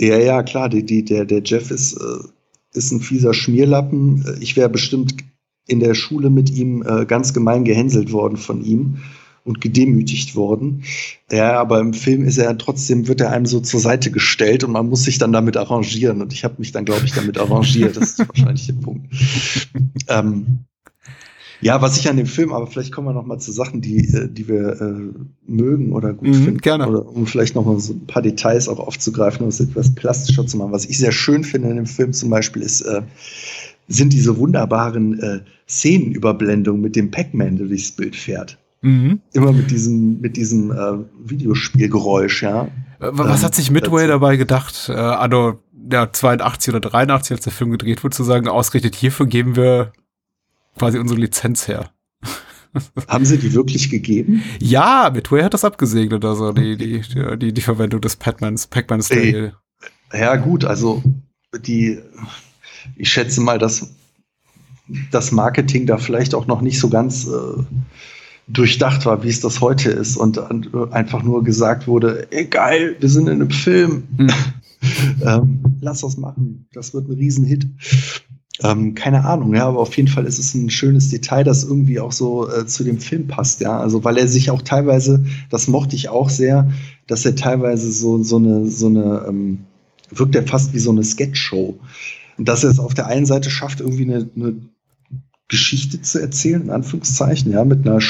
ja, ja, klar, die, die, der, der Jeff ist, äh, ist ein fieser Schmierlappen. Ich wäre bestimmt in der Schule mit ihm äh, ganz gemein gehänselt worden von ihm und gedemütigt worden. Ja, aber im Film ist er trotzdem, wird er einem so zur Seite gestellt und man muss sich dann damit arrangieren. Und ich habe mich dann, glaube ich, damit arrangiert. Das ist wahrscheinlich der Punkt. ähm, ja, was ich an dem Film, aber vielleicht kommen wir noch mal zu Sachen, die, äh, die wir äh, mögen oder gut Mhm, finden. gerne. Oder um vielleicht noch mal so ein paar Details auch aufzugreifen, um es etwas plastischer zu machen. Was ich sehr schön finde in dem Film zum Beispiel ist, äh, sind diese wunderbaren äh, Szenenüberblendungen mit dem Pac-Man, der durchs Bild fährt. Mhm. Immer mit diesem, mit diesem äh, Videospielgeräusch, ja. Äh, Was Ähm, hat sich Midway dazu. dabei gedacht, äh, anno ja, 82 oder 83, als der Film gedreht wurde, zu sagen, ausgerechnet hierfür geben wir quasi unsere Lizenz her. Haben sie die wirklich gegeben? Ja, Midway hat das abgesegnet, also die, die, die, die, Verwendung des Pac-Mans. Tale. Ja, gut, also die, ich schätze mal, dass das Marketing da vielleicht auch noch nicht so ganz äh, durchdacht war, wie es das heute ist und einfach nur gesagt wurde, ey geil, wir sind in einem Film, Hm. ähm, lass das machen, das wird ein Riesenhit. Ähm, keine Ahnung, ja, aber auf jeden Fall ist es ein schönes Detail, das irgendwie auch so äh, zu dem Film passt, ja. Also weil er sich auch teilweise, das mochte ich auch sehr, dass er teilweise so, so eine, so eine, ähm, wirkt er fast wie so eine Sketchshow. Und dass er es auf der einen Seite schafft, irgendwie eine, eine Geschichte zu erzählen, in Anführungszeichen, ja, mit einer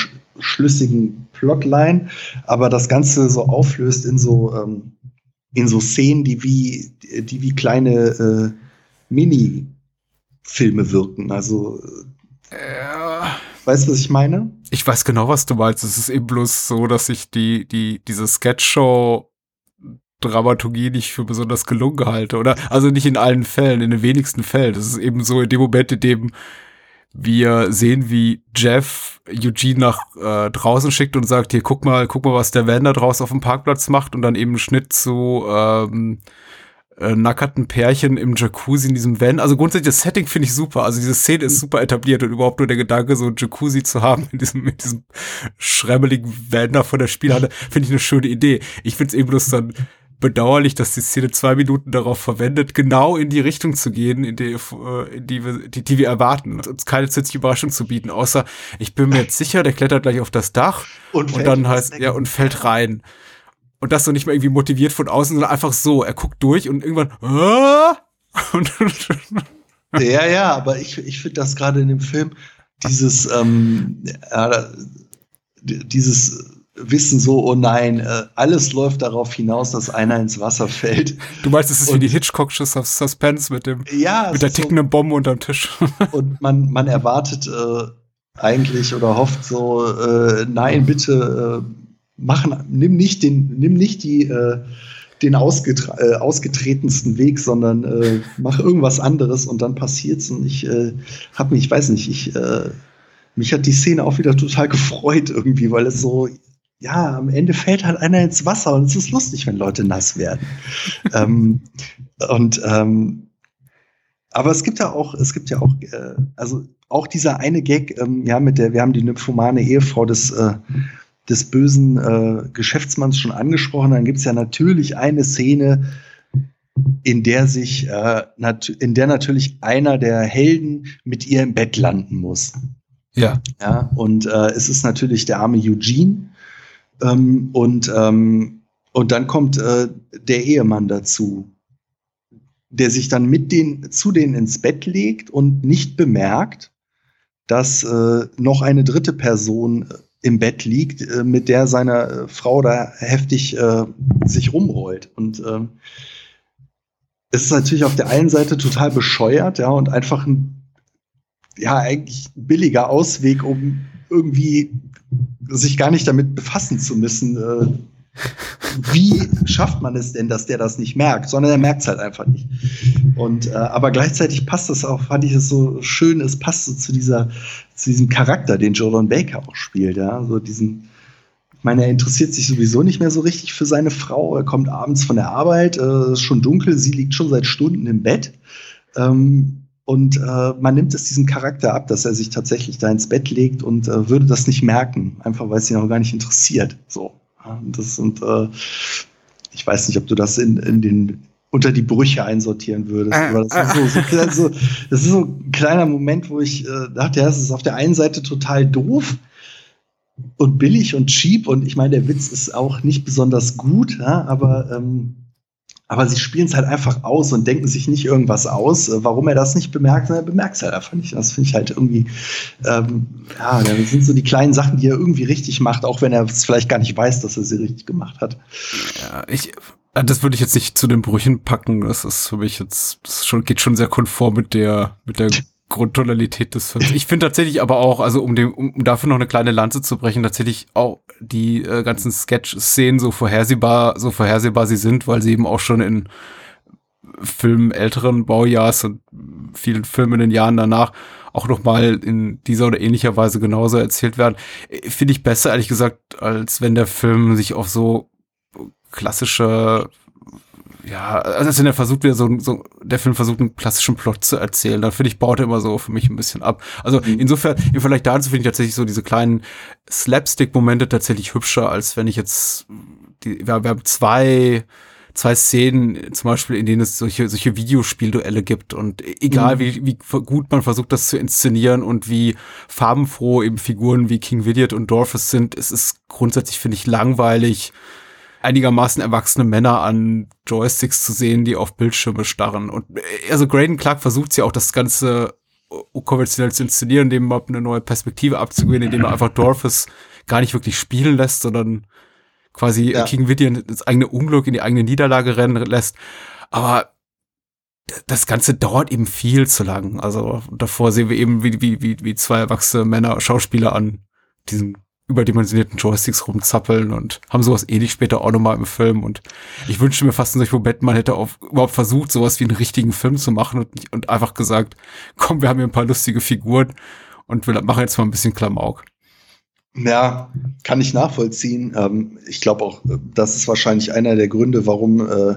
schlüssigen Plotline, aber das Ganze so auflöst in so, ähm, in so Szenen, die wie, die wie kleine äh, Mini-Filme wirken. Also, Äh, weißt du, was ich meine? ich weiß genau, was du meinst. Es ist eben bloß so, dass ich die, die, diese Sketchshow Dramaturgie nicht für besonders gelungen halte. Oder also nicht in allen Fällen, in den wenigsten Fällen. Das ist eben so in dem Moment, in dem wir sehen, wie Jeff Eugene nach äh, draußen schickt und sagt, hier guck mal, guck mal, was der Van da draußen auf dem Parkplatz macht und dann eben einen Schnitt zu ähm, äh, nackerten Pärchen im Jacuzzi in diesem Van. Also grundsätzlich das Setting finde ich super. Also diese Szene ist super etabliert und überhaupt nur der Gedanke, so ein Jacuzzi zu haben in diesem, in diesem schrebbeligen Van da von der Spielhalle, finde ich eine schöne Idee. Ich finde es eben bloß dann bedauerlich, dass die Szene zwei Minuten darauf verwendet, genau in die Richtung zu gehen, in die, äh, in die, wir, die, die wir erwarten und uns keine zusätzliche Überraschung zu bieten, außer ich bin mir jetzt sicher, der klettert gleich auf das Dach Und und fällt dann heißt, ja, und fällt rein. Und das so nicht mal irgendwie motiviert von außen, sondern einfach so. Er guckt durch und irgendwann, ah! und, Ja, ja, aber ich, ich finde das gerade in dem Film, dieses, ähm, ja, dieses Wissen so, oh nein, äh, alles läuft darauf hinaus, dass einer ins Wasser fällt. du meinst, es ist wie Und- die Hitchcock'sche Sus- Suspense mit dem, Ja, mit der ist so- tickenden Bombe unterm Tisch. und man, man erwartet äh, eigentlich oder hofft so, äh, nein, bitte äh, machen, nimm nicht den, nimm nicht die, äh, den ausgetra äh, ausgetretensten Weg, sondern mach irgendwas anderes und dann passiert's und ich äh, habe mich, ich weiß nicht, ich mich hat die Szene auch wieder total gefreut irgendwie, weil es so ja, am Ende fällt halt einer ins Wasser und es ist lustig, wenn Leute nass werden. ähm, und ähm, aber es gibt ja auch, es gibt ja auch, äh, also auch dieser eine Gag, ähm, ja, mit der, wir haben die nymphomane Ehefrau des, äh, des bösen äh, Geschäftsmanns schon angesprochen. Dann gibt es ja natürlich eine Szene, in der sich, äh, in der natürlich einer der Helden mit ihr im Bett landen muss. Ja. Ja, und äh, es ist natürlich der arme Eugene. Ähm, und, ähm, und dann kommt äh, der Ehemann dazu, der sich dann mit den, zu denen ins Bett legt und nicht bemerkt, dass äh, noch eine dritte Person äh, im Bett liegt, äh, mit der seine äh, Frau da heftig äh, sich rumrollt. Und ähm, es ist natürlich auf der einen Seite total bescheuert, ja, und einfach ein, ja, eigentlich billiger Ausweg, um irgendwie sich gar nicht damit befassen zu müssen, äh, wie schafft man es denn, dass der das nicht merkt, sondern er merkt es halt einfach nicht. Und äh, aber gleichzeitig passt das auch, fand ich es so schön, es passt so zu dieser, zu diesem Charakter, den Jordan Baker auch spielt, ja, so diesen, ich meine, er interessiert sich sowieso nicht mehr so richtig für seine Frau. Er kommt abends von der Arbeit, äh, es ist schon dunkel, sie liegt schon seit Stunden im Bett. Ähm, und äh, man nimmt es diesem Charakter ab, dass er sich tatsächlich da ins Bett legt und äh, würde das nicht merken, einfach weil es ihn auch gar nicht interessiert. So. Und das sind, äh, ich weiß nicht, ob du das in, in den unter die Brüche einsortieren würdest. Äh, aber das ist, so, so, klein- so, das ist so ein kleiner Moment, wo ich äh, dachte, ja, es ist auf der einen Seite total doof, und billig und cheap und ich meine, der Witz ist auch nicht besonders gut, ja, aber ähm, aber sie spielen es halt einfach aus und denken sich nicht irgendwas aus. Äh, warum er das nicht bemerkt, er bemerkt es halt einfach nicht. Das finde ich halt irgendwie, ähm, ja, das sind so die kleinen Sachen, die er irgendwie richtig macht, auch wenn er es vielleicht gar nicht weiß, dass er sie richtig gemacht hat. Ja, ich, äh, das würde ich jetzt nicht zu den Brüchen packen. Das ist für mich jetzt, das schon, geht schon sehr konform mit der, mit der Grundtonalität des Films. Ich finde tatsächlich aber auch, also um, dem, um dafür noch eine kleine Lanze zu brechen, tatsächlich auch die äh, ganzen Sketch-Szenen so vorhersehbar, so vorhersehbar sie sind, weil sie eben auch schon in Filmen älteren Baujahrs und vielen Filmen in den Jahren danach auch noch mal in dieser oder ähnlicher Weise genauso erzählt werden. Finde ich besser, ehrlich gesagt, als wenn der Film sich auf so klassische ja, also wenn er versucht wieder so, so, der Film versucht einen klassischen Plot zu erzählen, dann finde ich, baut er immer so für mich ein bisschen ab. Also mhm. insofern, im Vergleich dazu finde ich tatsächlich so diese kleinen Slapstick-Momente tatsächlich hübscher, als wenn ich jetzt, die, wir, wir haben zwei, zwei Szenen, zum Beispiel, in denen es solche, solche Videospielduelle gibt und egal mhm. wie, wie gut man versucht, das zu inszenieren und wie farbenfroh eben Figuren wie King Vidiot und Dorfus sind, es ist grundsätzlich, finde ich, langweilig, einigermaßen erwachsene Männer an Joysticks zu sehen, die auf Bildschirme starren. Und äh, also Graydon Clark versucht ja auch das Ganze äh, konventionell zu inszenieren, indem er eine neue Perspektive abzugehen, indem er einfach Dorfes gar nicht wirklich spielen lässt, sondern quasi ja. King Vidian ins eigene Unglück, in die eigene Niederlage rennen lässt. Aber das Ganze dauert eben viel zu lang. Also davor sehen wir eben, wie, wie, wie, wie zwei erwachsene Männer, Schauspieler an diesem überdimensionierten Joysticks rumzappeln und haben sowas ähnlich später auch nochmal im Film. Und ich wünschte mir fast in solch Moment, man hätte auf, überhaupt versucht, sowas wie einen richtigen Film zu machen und, und einfach gesagt, komm, wir haben hier ein paar lustige Figuren und wir machen jetzt mal ein bisschen Klamauk. Ja, kann ich nachvollziehen. Ähm, ich glaube auch, das ist wahrscheinlich einer der Gründe, warum, äh,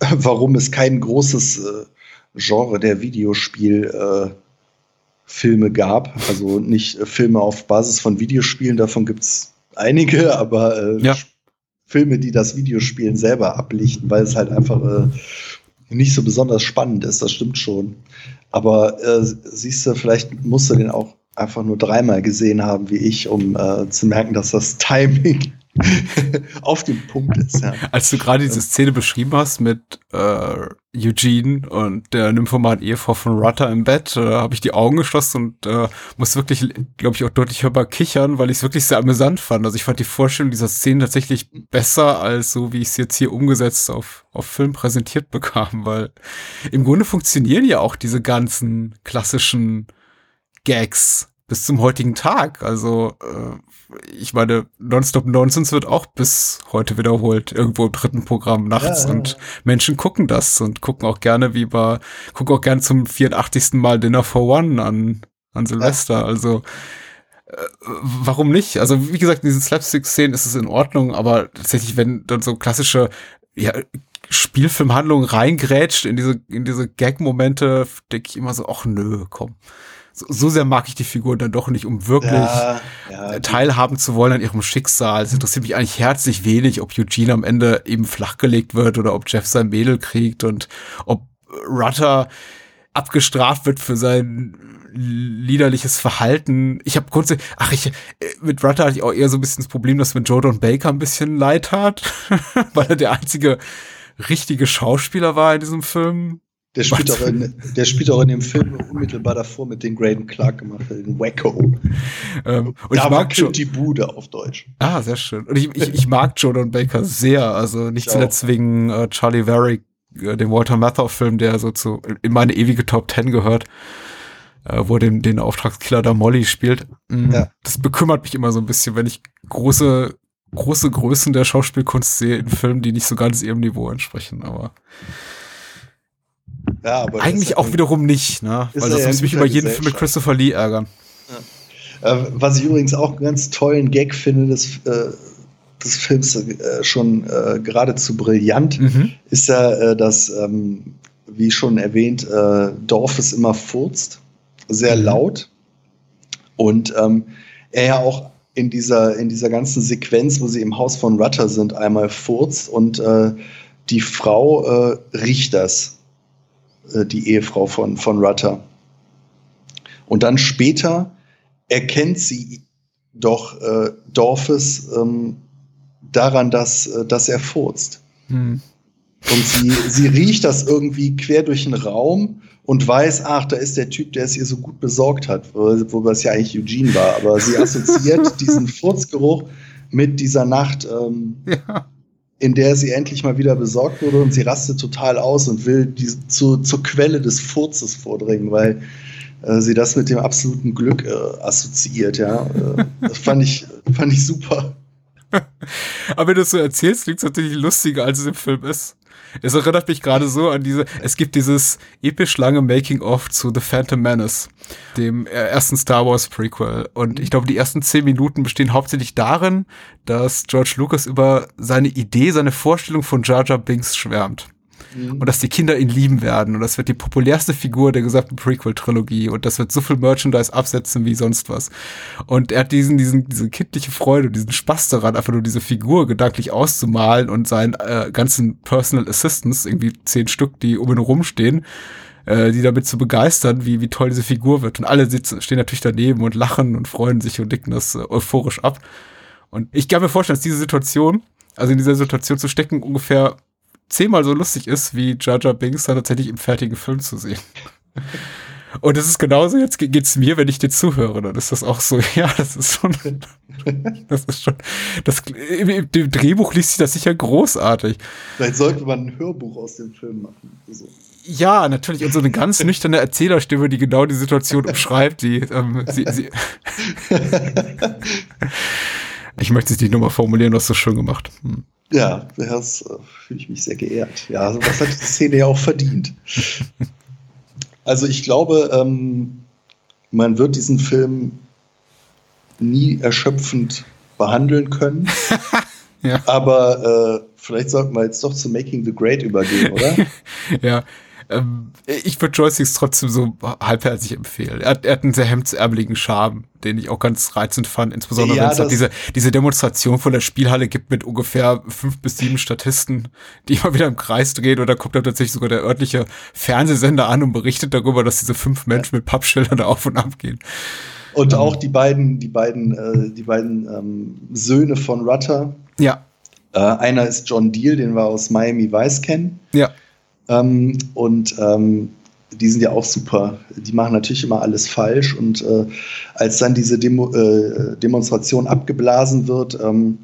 warum es kein großes äh, Genre der Videospiel äh, Filme gab. Also nicht äh, Filme auf Basis von Videospielen, davon gibt es einige, aber äh, ja. Filme, die das Videospielen selber ablichten, weil es halt einfach äh, nicht so besonders spannend ist, das stimmt schon. Aber äh, siehst du, vielleicht musst du den auch einfach nur dreimal gesehen haben wie ich, um äh, zu merken, dass das Timing auf dem Punkt ist. Ja. Als du gerade diese Szene beschrieben hast mit äh, Eugene und der nymphoman Ehefrau von Rutter im Bett, äh, habe ich die Augen geschlossen und äh, muss wirklich, glaube ich, auch deutlich hörbar kichern, weil ich es wirklich sehr amüsant fand. Also ich fand die Vorstellung dieser Szene tatsächlich besser als so, wie ich es jetzt hier umgesetzt auf, auf Film präsentiert bekam, weil im Grunde funktionieren ja auch diese ganzen klassischen Gags bis zum heutigen Tag. Also äh, ich meine, Nonstop Nonsense wird auch bis heute wiederholt, irgendwo im dritten Programm nachts. Ja, ja. Und Menschen gucken das und gucken auch gerne wie bei, gucken auch gerne zum 84. Mal Dinner for One an, an Silvester. Ja. Also äh, warum nicht? Also wie gesagt, in diesen Slapstick-Szenen ist es in Ordnung, aber tatsächlich, wenn dann so klassische ja, Spielfilmhandlungen reingrätscht in diese, in diese Gag-Momente, denke ich immer so, ach nö, komm so, so sehr mag ich die Figur dann doch nicht, um wirklich ja, ja, teilhaben zu wollen an ihrem Schicksal. Es interessiert mich eigentlich herzlich wenig, ob Eugene am Ende eben flachgelegt wird oder ob Jeff sein Mädel kriegt und ob Rutter abgestraft wird für sein liederliches Verhalten. Ich habe grundsätzlich, ach ich, mit Rutter hatte ich auch eher so ein bisschen das Problem, dass mir Jordan Baker ein bisschen leid hat, weil er der einzige richtige Schauspieler war in diesem Film. Der spielt, auch in, der spielt auch in dem Film unmittelbar davor mit den Graydon Clark gemacht, den Wacko. Ähm, und da ich mag schon die Bude auf Deutsch. Ah, sehr schön. Und ich, ich, ich mag Jordan Baker sehr, also nicht ich zuletzt auch. wegen äh, Charlie Varick, äh, dem Walter Matthau-Film, der so zu in meine ewige Top Ten gehört, äh, wo er den, den Auftragskiller da Molly spielt. Mhm. Ja. Das bekümmert mich immer so ein bisschen, wenn ich große große Größen der Schauspielkunst sehe in Filmen, die nicht so ganz ihrem Niveau entsprechen, aber ja, aber Eigentlich auch wiederum nicht, ne? Weil das muss mich über jeden Film mit Christopher Lee ärgern. Ja. Äh, was ich übrigens auch einen ganz tollen Gag finde, des, äh, des Films äh, schon äh, geradezu brillant, mhm. ist ja, äh, dass, ähm, wie schon erwähnt, äh, Dorfes immer furzt, sehr mhm. laut. Und ähm, er ja auch in dieser, in dieser ganzen Sequenz, wo sie im Haus von Rutter sind, einmal furzt und die Frau riecht das äh, die Ehefrau von, von Rutter. Und dann später erkennt sie doch äh, Dorfes ähm, daran, dass, äh, dass er furzt. Hm. Und sie, sie riecht das irgendwie quer durch den Raum und weiß, ach, da ist der Typ, der es ihr so gut besorgt hat, wobei es ja eigentlich Eugene war. Aber sie assoziiert diesen Furzgeruch mit dieser Nacht, ähm, ja. In der sie endlich mal wieder besorgt wurde und sie rastet total aus und will die, zu, zur Quelle des Furzes vordringen, weil äh, sie das mit dem absoluten Glück äh, assoziiert. Ja, äh, das fand ich, fand ich super. Aber wenn du es so erzählst, klingt es natürlich lustiger, als es im Film ist. Es erinnert mich gerade so an diese, es gibt dieses episch lange Making-of zu The Phantom Menace, dem ersten Star Wars Prequel. Und ich glaube, die ersten zehn Minuten bestehen hauptsächlich darin, dass George Lucas über seine Idee, seine Vorstellung von Jar Jar Binks schwärmt. Mhm. Und dass die Kinder ihn lieben werden. Und das wird die populärste Figur der gesamten Prequel-Trilogie. Und das wird so viel Merchandise absetzen wie sonst was. Und er hat diesen, diesen, diese kindliche Freude, diesen Spaß daran, einfach nur diese Figur gedanklich auszumalen und seinen äh, ganzen Personal Assistants, irgendwie zehn Stück, die um ihn rumstehen, äh, die damit zu begeistern, wie, wie toll diese Figur wird. Und alle sitzen, stehen natürlich daneben und lachen und freuen sich und dicken das äh, euphorisch ab. Und ich kann mir vorstellen, dass diese Situation, also in dieser Situation zu stecken, ungefähr zehnmal so lustig ist, wie Jar Jar Binks dann tatsächlich im fertigen Film zu sehen. Und es ist genauso, jetzt geht's mir, wenn ich dir zuhöre, dann ist das auch so, ja, das ist schon, das ist schon, das, im, im Drehbuch liest sich das sicher großartig. Vielleicht sollte man ein Hörbuch aus dem Film machen. So. Ja, natürlich, und so eine ganz nüchterne Erzählerstimme, die genau die Situation umschreibt, die, ähm, sie, sie ich möchte es nicht nur mal formulieren, du hast so schön gemacht. Hm. Ja, das äh, fühle ich mich sehr geehrt. Ja, also was hat die Szene ja auch verdient. Also ich glaube, ähm, man wird diesen Film nie erschöpfend behandeln können. ja. Aber äh, vielleicht sollten wir jetzt doch zu Making the Great übergehen, oder? ja, ähm, ich würde Joysticks trotzdem so halbherzig empfehlen. Er hat, er hat einen sehr hemdsärmeligen Charme, den ich auch ganz reizend fand, insbesondere ja, wenn es diese, diese Demonstration von der Spielhalle gibt mit ungefähr fünf bis sieben Statisten, die immer wieder im Kreis drehen und da kommt dann tatsächlich sogar der örtliche Fernsehsender an und berichtet darüber, dass diese fünf Menschen mit Pappschildern da auf und ab gehen. Und ähm, auch die beiden, die beiden, äh, die beiden ähm, Söhne von Rutter. Ja. Äh, einer ist John Deal, den wir aus Miami Vice kennen. Ja. Ähm, und ähm, die sind ja auch super. Die machen natürlich immer alles falsch. Und äh, als dann diese Demo äh, Demonstration abgeblasen wird, ähm,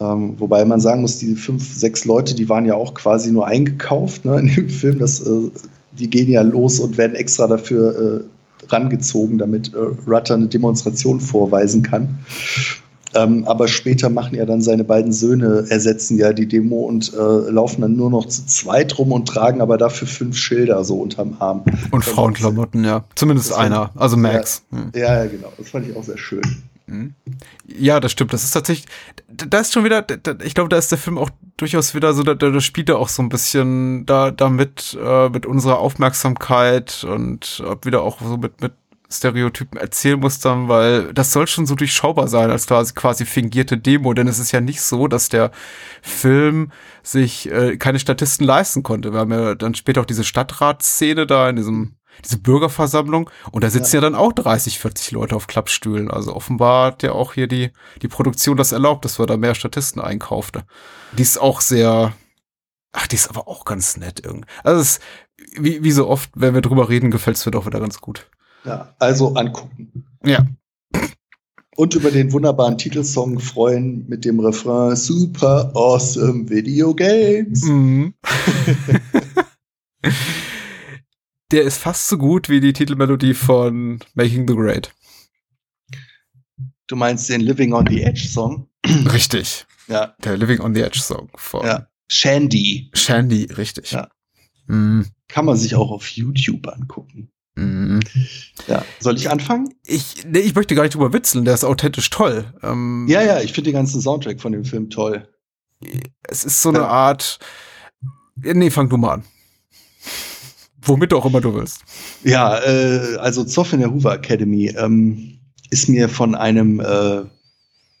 ähm, wobei man sagen muss, die fünf, sechs Leute, die waren ja auch quasi nur eingekauft ne, in dem Film. Das, äh, die gehen ja los und werden extra dafür äh, rangezogen, damit äh, Rutter eine Demonstration vorweisen kann. Ähm, aber später machen ja dann seine beiden Söhne, ersetzen ja die Demo und äh, laufen dann nur noch zu zweit rum und tragen aber dafür fünf Schilder so unterm Arm. Und Frauenklamotten, ja. Zumindest einer, also Max. Ja, ja, ja, genau. Das fand ich auch sehr schön. Hm. Ja, das stimmt. Das ist tatsächlich, da ist schon wieder, ich glaube, da ist der Film auch durchaus wieder so, da, da spielt er auch so ein bisschen da damit äh, mit unserer Aufmerksamkeit und wieder auch so mit mit Stereotypen Erzählmustern, weil das soll schon so durchschaubar sein als quasi, quasi fingierte Demo, denn es ist ja nicht so, dass der Film sich äh, keine Statisten leisten konnte. Wir haben ja dann später auch diese Stadtratsszene da in diesem diese Bürgerversammlung und da sitzen ja. ja dann auch 30, 40 Leute auf Klappstühlen. Also offenbar hat ja auch hier die, die Produktion das erlaubt, dass wir da mehr Statisten einkaufte. Die ist auch sehr, ach, die ist aber auch ganz nett irgendwie. Also es ist, wie, wie so oft, wenn wir drüber reden, gefällt es mir doch wieder ganz gut. Ja, also angucken. Ja. Und über den wunderbaren Titelsong freuen mit dem Refrain Super Awesome Video Games. Mhm. Der ist fast so gut wie die Titelmelodie von Making the Great. Du meinst den Living on the Edge Song? Richtig. Ja. Der Living on the Edge Song von ja. Shandy. Shandy, richtig. Ja. Mhm. Kann man sich auch auf YouTube angucken. Mhm. Ja, soll ich anfangen? Ich, nee, ich möchte gar nicht drüber witzeln, der ist authentisch toll. Ähm, ja, ja, ich finde den ganzen Soundtrack von dem Film toll. Es ist so eine Art. Nee, fang du mal an. Womit auch immer du willst. Ja, äh, also Zoff in der Hoover Academy ähm, ist mir von einem äh,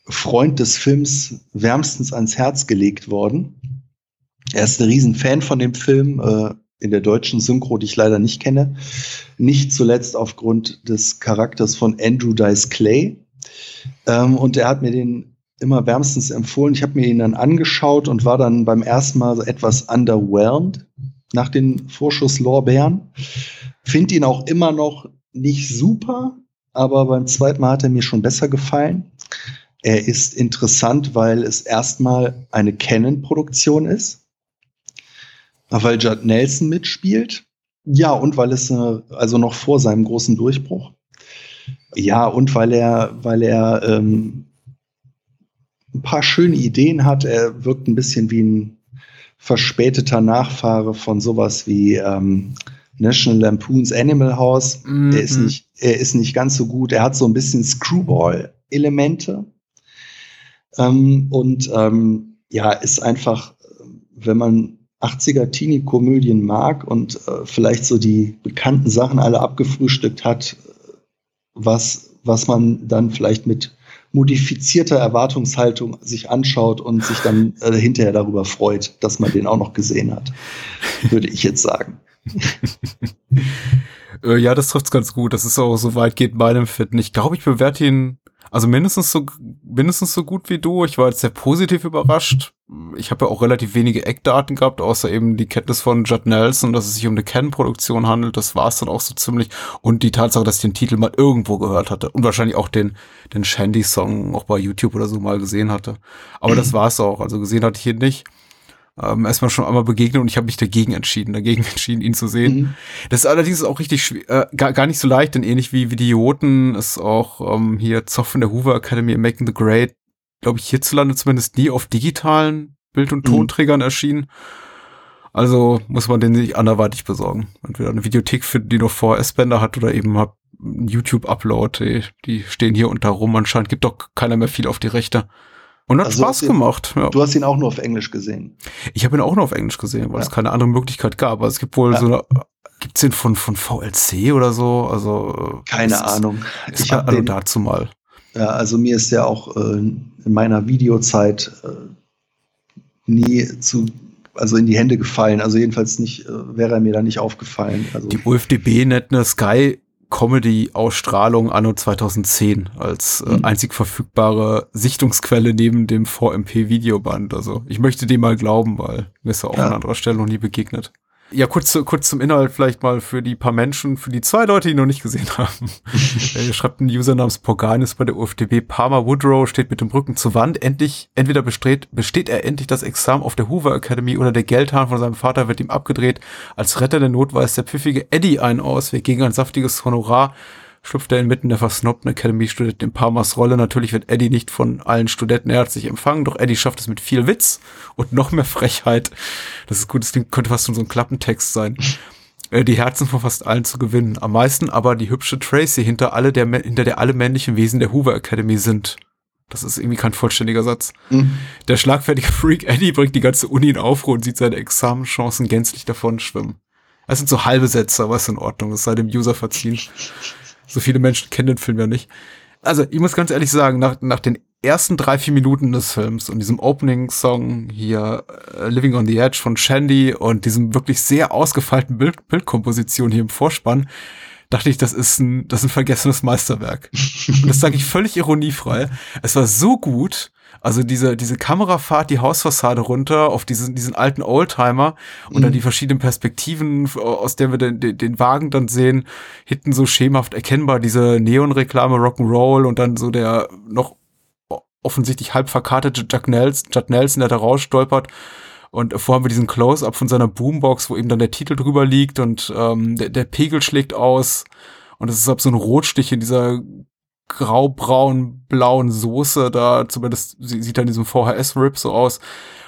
Freund des Films wärmstens ans Herz gelegt worden. Er ist ein Riesenfan von dem Film, äh, in der deutschen Synchro, die ich leider nicht kenne. Nicht zuletzt aufgrund des Charakters von Andrew Dice Clay. Ähm, und er hat mir den immer wärmstens empfohlen. Ich habe mir ihn dann angeschaut und war dann beim ersten Mal etwas underwhelmed nach den Vorschusslorbeeren. Finde ihn auch immer noch nicht super, aber beim zweiten Mal hat er mir schon besser gefallen. Er ist interessant, weil es erstmal eine Canon-Produktion ist, weil Judd Nelson mitspielt. Ja, und weil es äh, also noch vor seinem großen Durchbruch. Ja, und weil er, weil er ähm, ein paar schöne Ideen hat. Er wirkt ein bisschen wie ein verspäteter Nachfahre von sowas wie ähm, National Lampoons Animal House. Mhm. Er, ist nicht, er ist nicht ganz so gut. Er hat so ein bisschen Screwball-Elemente. Ähm, und ähm, ja, ist einfach, wenn man 80er Teenie-Komödien mag und äh, vielleicht so die bekannten Sachen alle abgefrühstückt hat, was, was man dann vielleicht mit modifizierter Erwartungshaltung sich anschaut und sich dann äh, hinterher darüber freut, dass man den auch noch gesehen hat, würde ich jetzt sagen. Äh, ja, das trifft's ganz gut. Das ist auch so weit geht meinem Fitten. Ich glaube, ich bewerte ihn also mindestens so, mindestens so gut wie du. Ich war jetzt sehr positiv überrascht. Ich habe ja auch relativ wenige Eckdaten gehabt, außer eben die Kenntnis von Judd Nelson, dass es sich um eine Canon-Produktion handelt. Das war es dann auch so ziemlich. Und die Tatsache, dass ich den Titel mal irgendwo gehört hatte. Und wahrscheinlich auch den, den Shandy-Song auch bei YouTube oder so mal gesehen hatte. Aber das war es auch. Also gesehen hatte ich ihn nicht ähm, erstmal schon einmal begegnet und ich habe mich dagegen entschieden, dagegen entschieden, ihn zu sehen. Mhm. Das ist allerdings auch richtig äh, gar, gar nicht so leicht, denn ähnlich wie Idioten ist auch ähm, hier Zoff von der Hoover Academy Making the Great, glaube ich, hierzulande zumindest nie auf digitalen Bild- und mhm. Tonträgern mhm. erschienen. Also muss man den sich anderweitig besorgen. Entweder eine Videothek finden, die noch VHS-Bänder hat oder eben hab YouTube-Upload. Die, die stehen hier unter rum. Anscheinend gibt doch keiner mehr viel auf die Rechte. Und hat also Spaß gemacht. Ja. Du hast ihn auch nur auf Englisch gesehen. Ich habe ihn auch nur auf Englisch gesehen, weil ja. es keine andere Möglichkeit gab. Also es gibt wohl ja. so eine, gibt's den von, von VLC oder so? Also keine Ahnung. Ist, ich habe also dazu mal. Ja, also mir ist der auch äh, in meiner Videozeit äh, nie zu also in die Hände gefallen. Also jedenfalls nicht, äh, wäre er mir da nicht aufgefallen. Also die UFDB nennt eine Sky Comedy-Ausstrahlung anno 2010 als äh, mhm. einzig verfügbare Sichtungsquelle neben dem VMP-Videoband. Also ich möchte dem mal glauben, weil mir ist ja auch ja. an anderer Stelle noch nie begegnet. Ja, kurz, kurz zum Inhalt vielleicht mal für die paar Menschen, für die zwei Leute, die noch nicht gesehen haben. er schreibt ein User namens Porganis bei der UFDB. Palmer Woodrow steht mit dem Rücken zur Wand. Endlich, entweder besteht, besteht er endlich das Examen auf der Hoover Academy oder der Geldhahn von seinem Vater wird ihm abgedreht. Als Retter der Not weist der pfiffige Eddie einen aus, wer gegen ein saftiges Honorar schlüpft er inmitten der versnobten Academy-Studenten in Parmas Rolle. Natürlich wird Eddie nicht von allen Studenten herzlich empfangen, doch Eddie schafft es mit viel Witz und noch mehr Frechheit. Das ist gut, das Ding könnte fast schon so ein Klappentext sein. Äh, die Herzen von fast allen zu gewinnen. Am meisten aber die hübsche Tracy, hinter, alle der, hinter der alle männlichen Wesen der Hoover Academy sind. Das ist irgendwie kein vollständiger Satz. Mhm. Der schlagfertige Freak Eddie bringt die ganze Uni in Aufruhr und sieht seine Examenchancen gänzlich davon schwimmen. Das sind so halbe Sätze, aber ist in Ordnung. Das sei dem User verziehen. So viele Menschen kennen den Film ja nicht. Also, ich muss ganz ehrlich sagen, nach, nach den ersten drei, vier Minuten des Films und diesem Opening-Song hier, uh, Living on the Edge von Shandy und diesem wirklich sehr ausgefeilten Bild Bildkomposition hier im Vorspann, dachte ich, das ist ein, das ist ein vergessenes Meisterwerk. und das sage ich völlig ironiefrei. Es war so gut, also diese, diese Kamerafahrt, die Hausfassade runter auf diesen, diesen alten Oldtimer und mhm. dann die verschiedenen Perspektiven, aus der wir den, den, den Wagen dann sehen, hinten so schemenhaft erkennbar diese Neon-Reklame Rock'n'Roll und dann so der noch offensichtlich halb verkartete Jack Nelson, Jack Nelson, der da rausstolpert. Und davor haben wir diesen Close-Up von seiner Boombox, wo eben dann der Titel drüber liegt und ähm, der, der Pegel schlägt aus. Und es ist ab so ein Rotstich in dieser grau-braun-blauen Soße da, zumindest sieht er in diesem VHS-Rip so aus.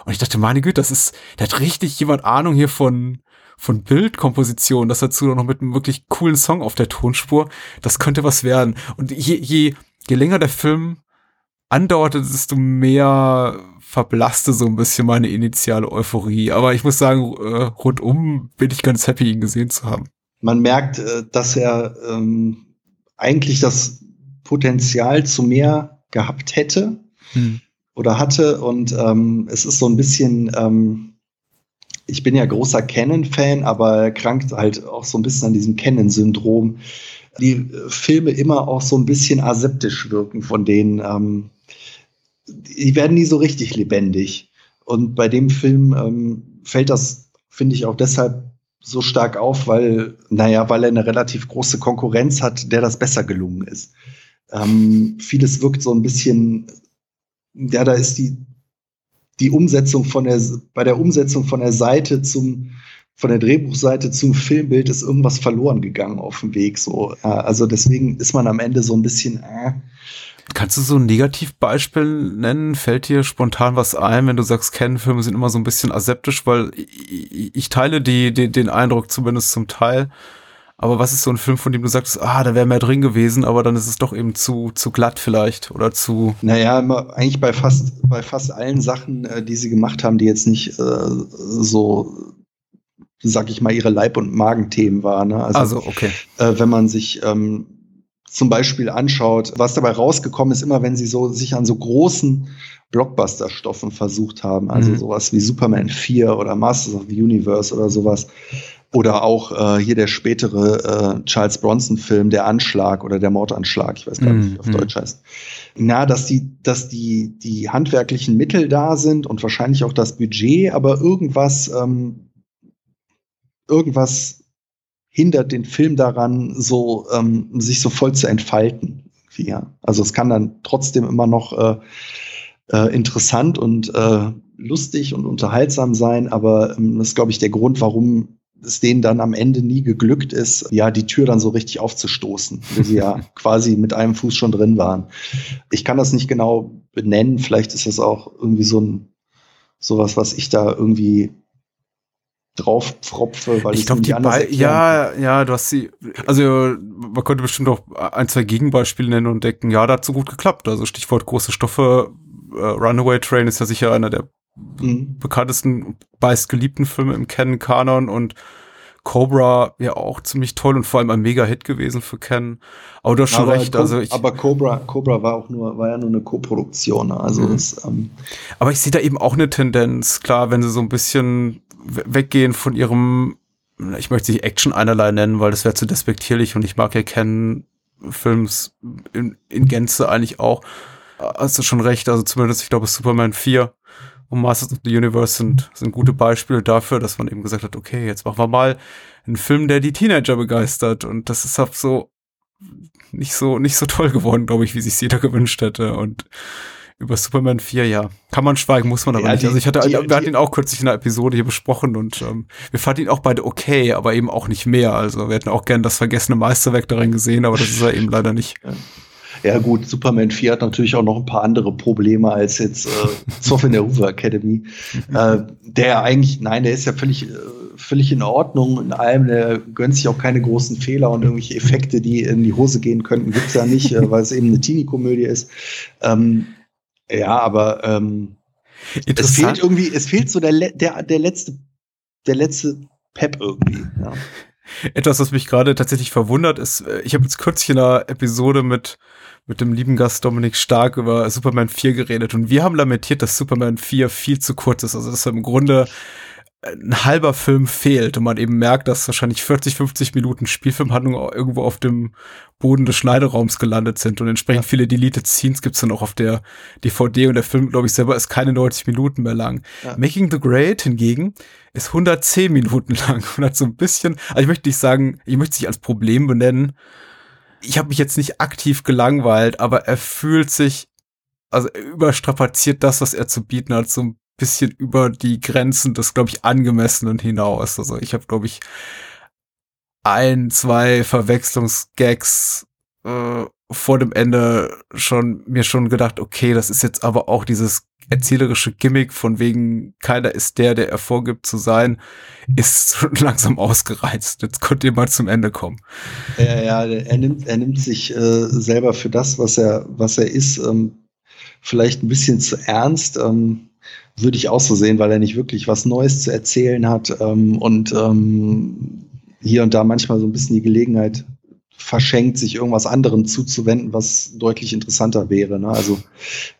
Und ich dachte, meine Güte, das ist, da hat richtig jemand Ahnung hier von, von Bildkomposition, das dazu noch mit einem wirklich coolen Song auf der Tonspur. Das könnte was werden. Und je, je, je länger der Film andauerte, desto mehr verblasste so ein bisschen meine initiale Euphorie. Aber ich muss sagen, äh, rundum bin ich ganz happy, ihn gesehen zu haben. Man merkt, äh, dass er ähm, eigentlich das Potenzial zu mehr gehabt hätte hm. oder hatte. Und ähm, es ist so ein bisschen, ähm, ich bin ja großer Canon-Fan, aber krankt halt auch so ein bisschen an diesem Canon-Syndrom. Die äh, Filme immer auch so ein bisschen aseptisch wirken von denen. Ähm, die werden nie so richtig lebendig. Und bei dem Film ähm, fällt das, finde ich, auch deshalb so stark auf, weil, naja, weil er eine relativ große Konkurrenz hat, der das besser gelungen ist. Ähm, vieles wirkt so ein bisschen, ja, da ist die, die Umsetzung von der, bei der Umsetzung von der Seite zum, von der Drehbuchseite zum Filmbild ist irgendwas verloren gegangen auf dem Weg. So, also deswegen ist man am Ende so ein bisschen. Äh. Kannst du so ein Negativbeispiel nennen? Fällt dir spontan was ein, wenn du sagst, Canon-Filme sind immer so ein bisschen aseptisch, weil ich, ich teile die, die, den Eindruck zumindest zum Teil. Aber was ist so ein Film, von dem du sagst, ah, da wäre mehr drin gewesen, aber dann ist es doch eben zu, zu glatt vielleicht oder zu. Naja, immer, eigentlich bei fast, bei fast allen Sachen, äh, die sie gemacht haben, die jetzt nicht äh, so sag ich mal, ihre Leib- und Magenthemen war. Ne? Also, also okay. Äh, wenn man sich ähm, zum Beispiel anschaut, was dabei rausgekommen ist, immer wenn sie so sich an so großen Blockbuster-Stoffen versucht haben, also mhm. sowas wie Superman 4 oder Masters of the Universe oder sowas. Oder auch äh, hier der spätere äh, Charles Bronson-Film, der Anschlag oder der Mordanschlag, ich weiß gar nicht, wie auf mhm. Deutsch heißt. Na, dass die, dass die, die handwerklichen Mittel da sind und wahrscheinlich auch das Budget, aber irgendwas ähm, irgendwas hindert den Film daran, so ähm, sich so voll zu entfalten. Ja. Also es kann dann trotzdem immer noch äh, äh, interessant und äh, lustig und unterhaltsam sein, aber ähm, das ist, glaube ich, der Grund, warum es denen dann am Ende nie geglückt ist, ja, die Tür dann so richtig aufzustoßen, wo sie ja quasi mit einem Fuß schon drin waren. Ich kann das nicht genau benennen, vielleicht ist das auch irgendwie so ein sowas, was ich da irgendwie drauf pfropfe, weil ich glaube, die anders Ja, ja, du hast sie. Also man könnte bestimmt auch ein, zwei Gegenbeispiele nennen und denken, ja, da hat so gut geklappt. Also Stichwort große Stoffe. Uh, Runaway Train ist ja sicher einer der. Bekanntesten, meistgeliebten Filme im Canon-Kanon und Cobra ja auch ziemlich toll und vor allem ein Mega-Hit gewesen für Ken. Aber du hast schon aber recht. Also ich, aber Cobra, Cobra war auch nur, war ja nur eine Co-Produktion. Also mhm. das, ähm aber ich sehe da eben auch eine Tendenz. Klar, wenn sie so ein bisschen weggehen von ihrem, ich möchte sie Action einerlei nennen, weil das wäre zu despektierlich und ich mag ja Ken Films in, in Gänze eigentlich auch. Hast du schon recht, also zumindest, ich glaube, Superman 4 und Masters of the Universe sind, sind gute Beispiele dafür, dass man eben gesagt hat, okay, jetzt machen wir mal einen Film, der die Teenager begeistert. Und das ist halt so nicht so, nicht so toll geworden, glaube ich, wie sich jeder gewünscht hätte. Und über Superman 4, ja. Kann man schweigen, muss man aber ja, nicht. Die, also ich hatte, die, wir die, hatten ihn auch kürzlich in einer Episode hier besprochen und ähm, wir fanden ihn auch beide okay, aber eben auch nicht mehr. Also wir hätten auch gern das vergessene Meisterwerk darin gesehen, aber das ist er eben leider nicht. Ja. Ja gut, Superman 4 hat natürlich auch noch ein paar andere Probleme als jetzt äh, Zoff in der Hoover Academy. äh, der eigentlich, nein, der ist ja völlig, äh, völlig in Ordnung in allem. Der gönnt sich auch keine großen Fehler und irgendwelche Effekte, die in die Hose gehen könnten, gibt's ja nicht, äh, weil es eben eine Teenie-Komödie ist. Ähm, ja, aber ähm, es fehlt irgendwie, es fehlt so der, der, der letzte, der letzte Pep irgendwie. Ja. Etwas, was mich gerade tatsächlich verwundert, ist, äh, ich habe jetzt kürzlich in einer Episode mit, mit dem lieben Gast Dominik Stark über Superman 4 geredet und wir haben lamentiert, dass Superman 4 viel zu kurz ist. Also, dass im Grunde ein halber Film fehlt und man eben merkt, dass wahrscheinlich 40, 50 Minuten Spielfilmhandlung irgendwo auf dem Boden des Schneideraums gelandet sind und entsprechend ja. viele Deleted Scenes gibt's dann auch auf der DVD und der Film, glaube ich, selber ist keine 90 Minuten mehr lang. Ja. Making the Great hingegen ist 110 Minuten lang und hat so ein bisschen, also ich möchte nicht sagen, ich möchte es nicht als Problem benennen. Ich habe mich jetzt nicht aktiv gelangweilt, aber er fühlt sich also überstrapaziert das, was er zu bieten hat, so ein bisschen über die Grenzen des, glaube ich, angemessenen hinaus. Also ich habe, glaube ich, ein, zwei Verwechslungsgags äh, vor dem Ende schon mir schon gedacht, okay, das ist jetzt aber auch dieses erzählerische Gimmick von wegen keiner ist der, der er vorgibt zu sein, ist langsam ausgereizt. Jetzt könnte ihr mal zum Ende kommen. Ja, ja, er nimmt, er nimmt sich äh, selber für das, was er, was er ist, ähm, vielleicht ein bisschen zu ernst. Ähm, würde ich auch so sehen, weil er nicht wirklich was Neues zu erzählen hat ähm, und ähm, hier und da manchmal so ein bisschen die Gelegenheit verschenkt, sich irgendwas anderem zuzuwenden, was deutlich interessanter wäre. Ne? Also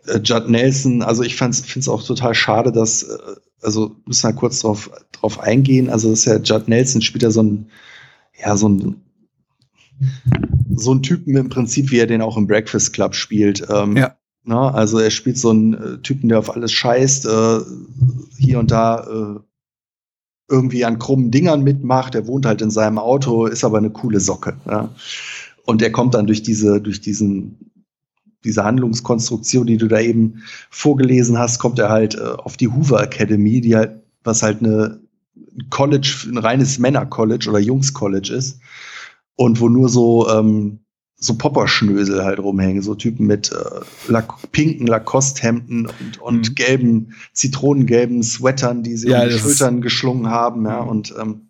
äh, Judd Nelson, also ich finde es auch total schade, dass äh, also müssen wir kurz drauf, drauf eingehen. Also das ist ja Judd Nelson spielt ja so ein, ja, so ein, so ein Typen im Prinzip, wie er den auch im Breakfast Club spielt. Ähm, Ja. Na, also er spielt so einen äh, Typen, der auf alles scheißt, äh, hier und da äh, irgendwie an krummen Dingern mitmacht. Er wohnt halt in seinem Auto, ist aber eine coole Socke. Ja? Und er kommt dann durch diese, durch diesen, diese Handlungskonstruktion, die du da eben vorgelesen hast, kommt er halt äh, auf die Hoover Academy, die halt, was halt eine ein College, ein reines Männer-College oder Jungs-College ist. Und wo nur so, ähm, so Popperschnösel halt rumhängen, so Typen mit äh, Lac pinken Lacoste-Hemden und, und Mhm. gelben, zitronengelben Sweatern, die sie Ja, um die Schultern geschlungen haben, ja, Mhm. und ähm,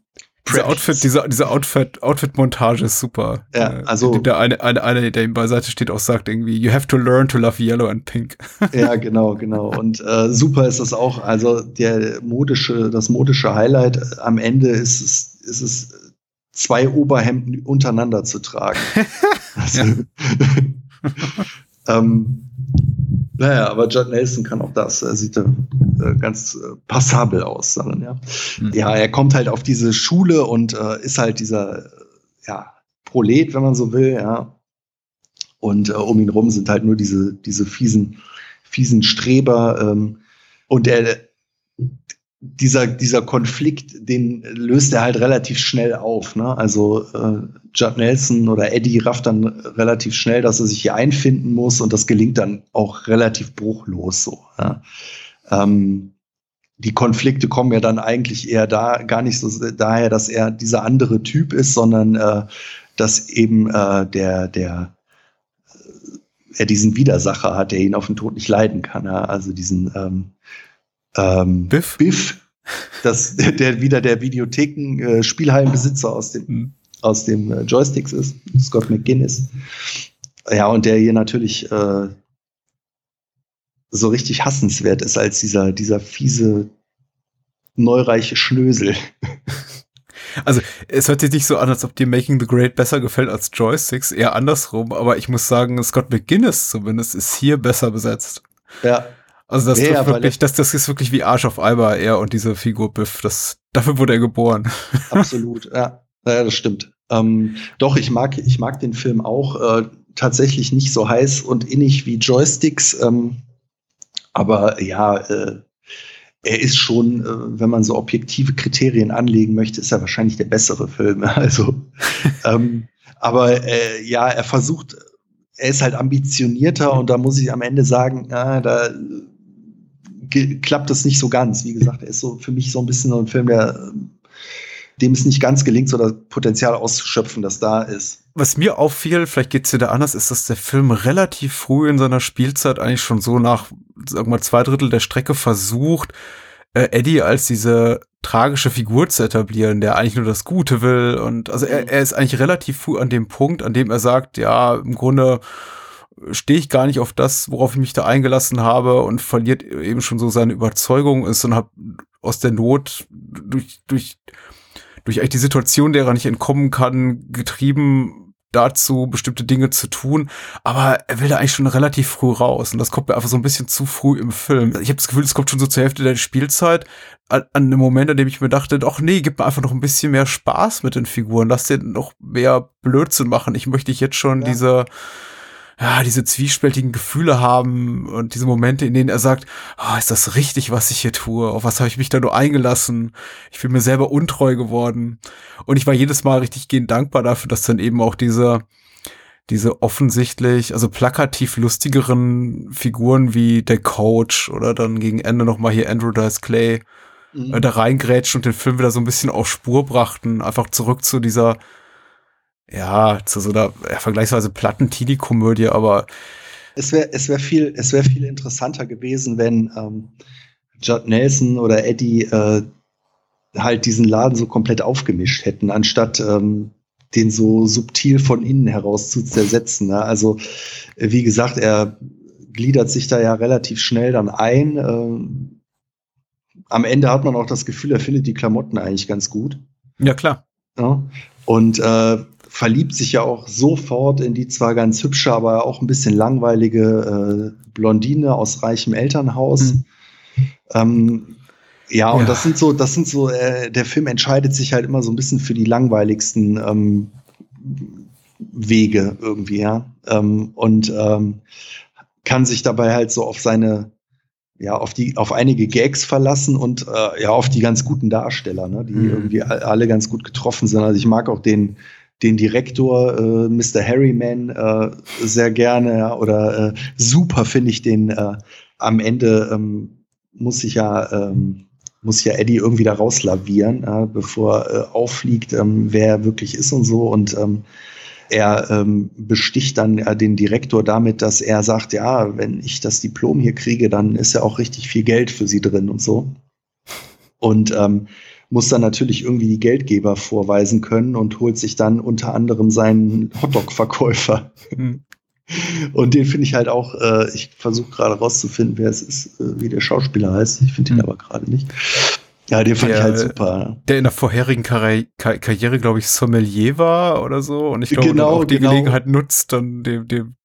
Diese Outfit, diese, diese Outfit, Outfit-Montage ist super. Ja, Äh, also- Der eine, eine, eine, der ihm beiseite steht, auch sagt irgendwie, you have to learn to love yellow and pink. Ja, genau, genau. Und äh, super ist das auch. Also der modische, das modische Highlight äh, am Ende ist es, ist es zwei Oberhemden untereinander zu tragen. also, ähm, naja, aber Judd Nelson kann auch das. Er sieht äh, ganz äh, passabel aus. Sondern, ja. Mhm. ja, er kommt halt auf diese Schule und äh, ist halt dieser ja, Prolet, wenn man so will, ja. Und äh, um ihn rum sind halt nur diese, diese fiesen, fiesen Streber. Ähm, und er, dieser, dieser Konflikt, den löst er halt relativ schnell auf. Ne? Also äh, Judd Nelson oder Eddie rafft dann relativ schnell, dass er sich hier einfinden muss und das gelingt dann auch relativ bruchlos so. Ja? Ähm, die Konflikte kommen ja dann eigentlich eher da gar nicht so daher, dass er dieser andere Typ ist, sondern äh, dass eben äh, der der äh, er diesen Widersacher hat, der ihn auf den Tod nicht leiden kann. Ja? Also diesen ähm, ähm, Biff? Biff, das, der, der wieder der Videotheken äh, Spielhallenbesitzer aus dem Mhm. aus dem äh, Joysticks ist, Scott McGinnis. Ja, und der hier natürlich äh, so richtig hassenswert ist als dieser, dieser fiese, neureiche Schnösel. Also, es hört sich nicht so an, als ob dir Making the Great besser gefällt als Joysticks, eher andersrum, aber ich muss sagen, Scott McGuinness zumindest ist hier besser besetzt. Ja, Also das, Ja, trifft weil wirklich, das, das ist wirklich wie Arsch auf Eimer, er und diese Figur Biff. Das, dafür wurde er geboren. absolut. ja. ja, das stimmt. Ähm, doch, ich mag, ich mag den Film auch äh, tatsächlich nicht so heiß und innig wie Joysticks. Ähm, aber ja, äh, er ist schon, äh, wenn man so objektive Kriterien anlegen möchte, ist er wahrscheinlich der bessere Film. Also, ähm, aber äh, ja, er versucht, er ist halt ambitionierter und da muss ich am Ende sagen, na, da klappt es nicht so ganz. Wie gesagt, er ist so für mich so ein bisschen so ein Film, der ähm, dem es nicht ganz gelingt, so das Potenzial auszuschöpfen, das da ist. Was mir auffiel, vielleicht geht's dir da anders, ist, dass der Film relativ früh in seiner Spielzeit eigentlich schon so nach, sagen wir mal, zwei Drittel der Strecke versucht, äh, Eddie als diese tragische Figur zu etablieren, der eigentlich nur das Gute will. Und also er, er ist eigentlich relativ früh an dem Punkt, an dem er sagt, ja, im Grunde stehe ich gar nicht auf das, worauf ich mich da eingelassen habe und verliert eben schon so seine Überzeugung ist und hat aus der Not durch, durch, durch eigentlich die Situation, der er nicht entkommen kann, getrieben dazu, bestimmte Dinge zu tun. Aber er will da eigentlich schon relativ früh raus. Und das kommt mir einfach so ein bisschen zu früh im Film. Ich habe das Gefühl, es kommt schon so zur Hälfte der Spielzeit an, an einem Moment, an dem ich mir dachte, doch nee, gib mir einfach noch ein bisschen mehr Spaß mit den Figuren. Lass dir noch mehr Blödsinn machen. Ich möchte jetzt schon Ja. diese ja, diese zwiespältigen Gefühle haben und diese Momente, in denen er sagt, ah, ist das richtig, was ich hier tue? Auf was habe ich mich da nur eingelassen? Ich bin mir selber untreu geworden. Und ich war jedes Mal richtig gehend dankbar dafür, dass dann eben auch diese, diese offensichtlich, also plakativ lustigeren Figuren wie der Coach oder dann gegen Ende nochmal hier Andrew Dice Clay äh, da reingrätschen und den Film wieder so ein bisschen auf Spur brachten. Einfach zurück zu dieser, ja, zu so einer ja, vergleichsweise platten Teenie-Komödie, aber Es wäre es wär viel, es wär viel interessanter gewesen, wenn ähm, Judd Nelson oder Eddie äh, halt diesen Laden so komplett aufgemischt hätten, anstatt ähm, den so subtil von innen heraus zu zersetzen. Ne? Also, wie gesagt, er gliedert sich da ja relativ schnell dann ein. Ähm, am Ende hat man auch das Gefühl, er findet die Klamotten eigentlich ganz gut. ja klar. Ja? Und äh, verliebt sich ja auch sofort in die zwar ganz hübsche, aber auch ein bisschen langweilige äh, Blondine aus reichem Elternhaus. Mhm. Ähm, Ja, und ja. das sind so, das sind so, äh, der Film entscheidet sich halt immer so ein bisschen für die langweiligsten ähm, Wege irgendwie, ja. Ähm, und ähm, kann sich dabei halt so auf seine, ja, auf die, auf einige Gags verlassen und äh, ja, auf die ganz guten Darsteller, ne, die mhm. irgendwie alle ganz gut getroffen sind. Also ich mag auch den, den Direktor äh, Mr. Harryman äh, sehr gerne, ja, oder äh, super finde ich den äh, am Ende ähm, muss ich ja ähm, muss ja Eddie irgendwie da rauslavieren, bevor äh, auffliegt, ähm, wer er wirklich ist und so. Und ähm, er ähm, besticht dann äh, den Direktor damit, dass er sagt, ja, wenn ich das Diplom hier kriege, dann ist ja auch richtig viel Geld für sie drin und so. Und ähm, muss dann natürlich irgendwie die Geldgeber vorweisen können und holt sich dann unter anderem seinen Hotdog-Verkäufer. Mhm. Und den finde ich halt auch, äh, ich versuche gerade rauszufinden, wer es ist, äh, wie der Schauspieler heißt. Ich finde ihn mhm. aber gerade nicht. Ja, den fand der, ich halt super. Der in der vorherigen Karri Kar Karriere, glaube ich, Sommelier war oder so. Und ich glaube, genau, auch die genau. Gelegenheit nutzt, dann dem, dem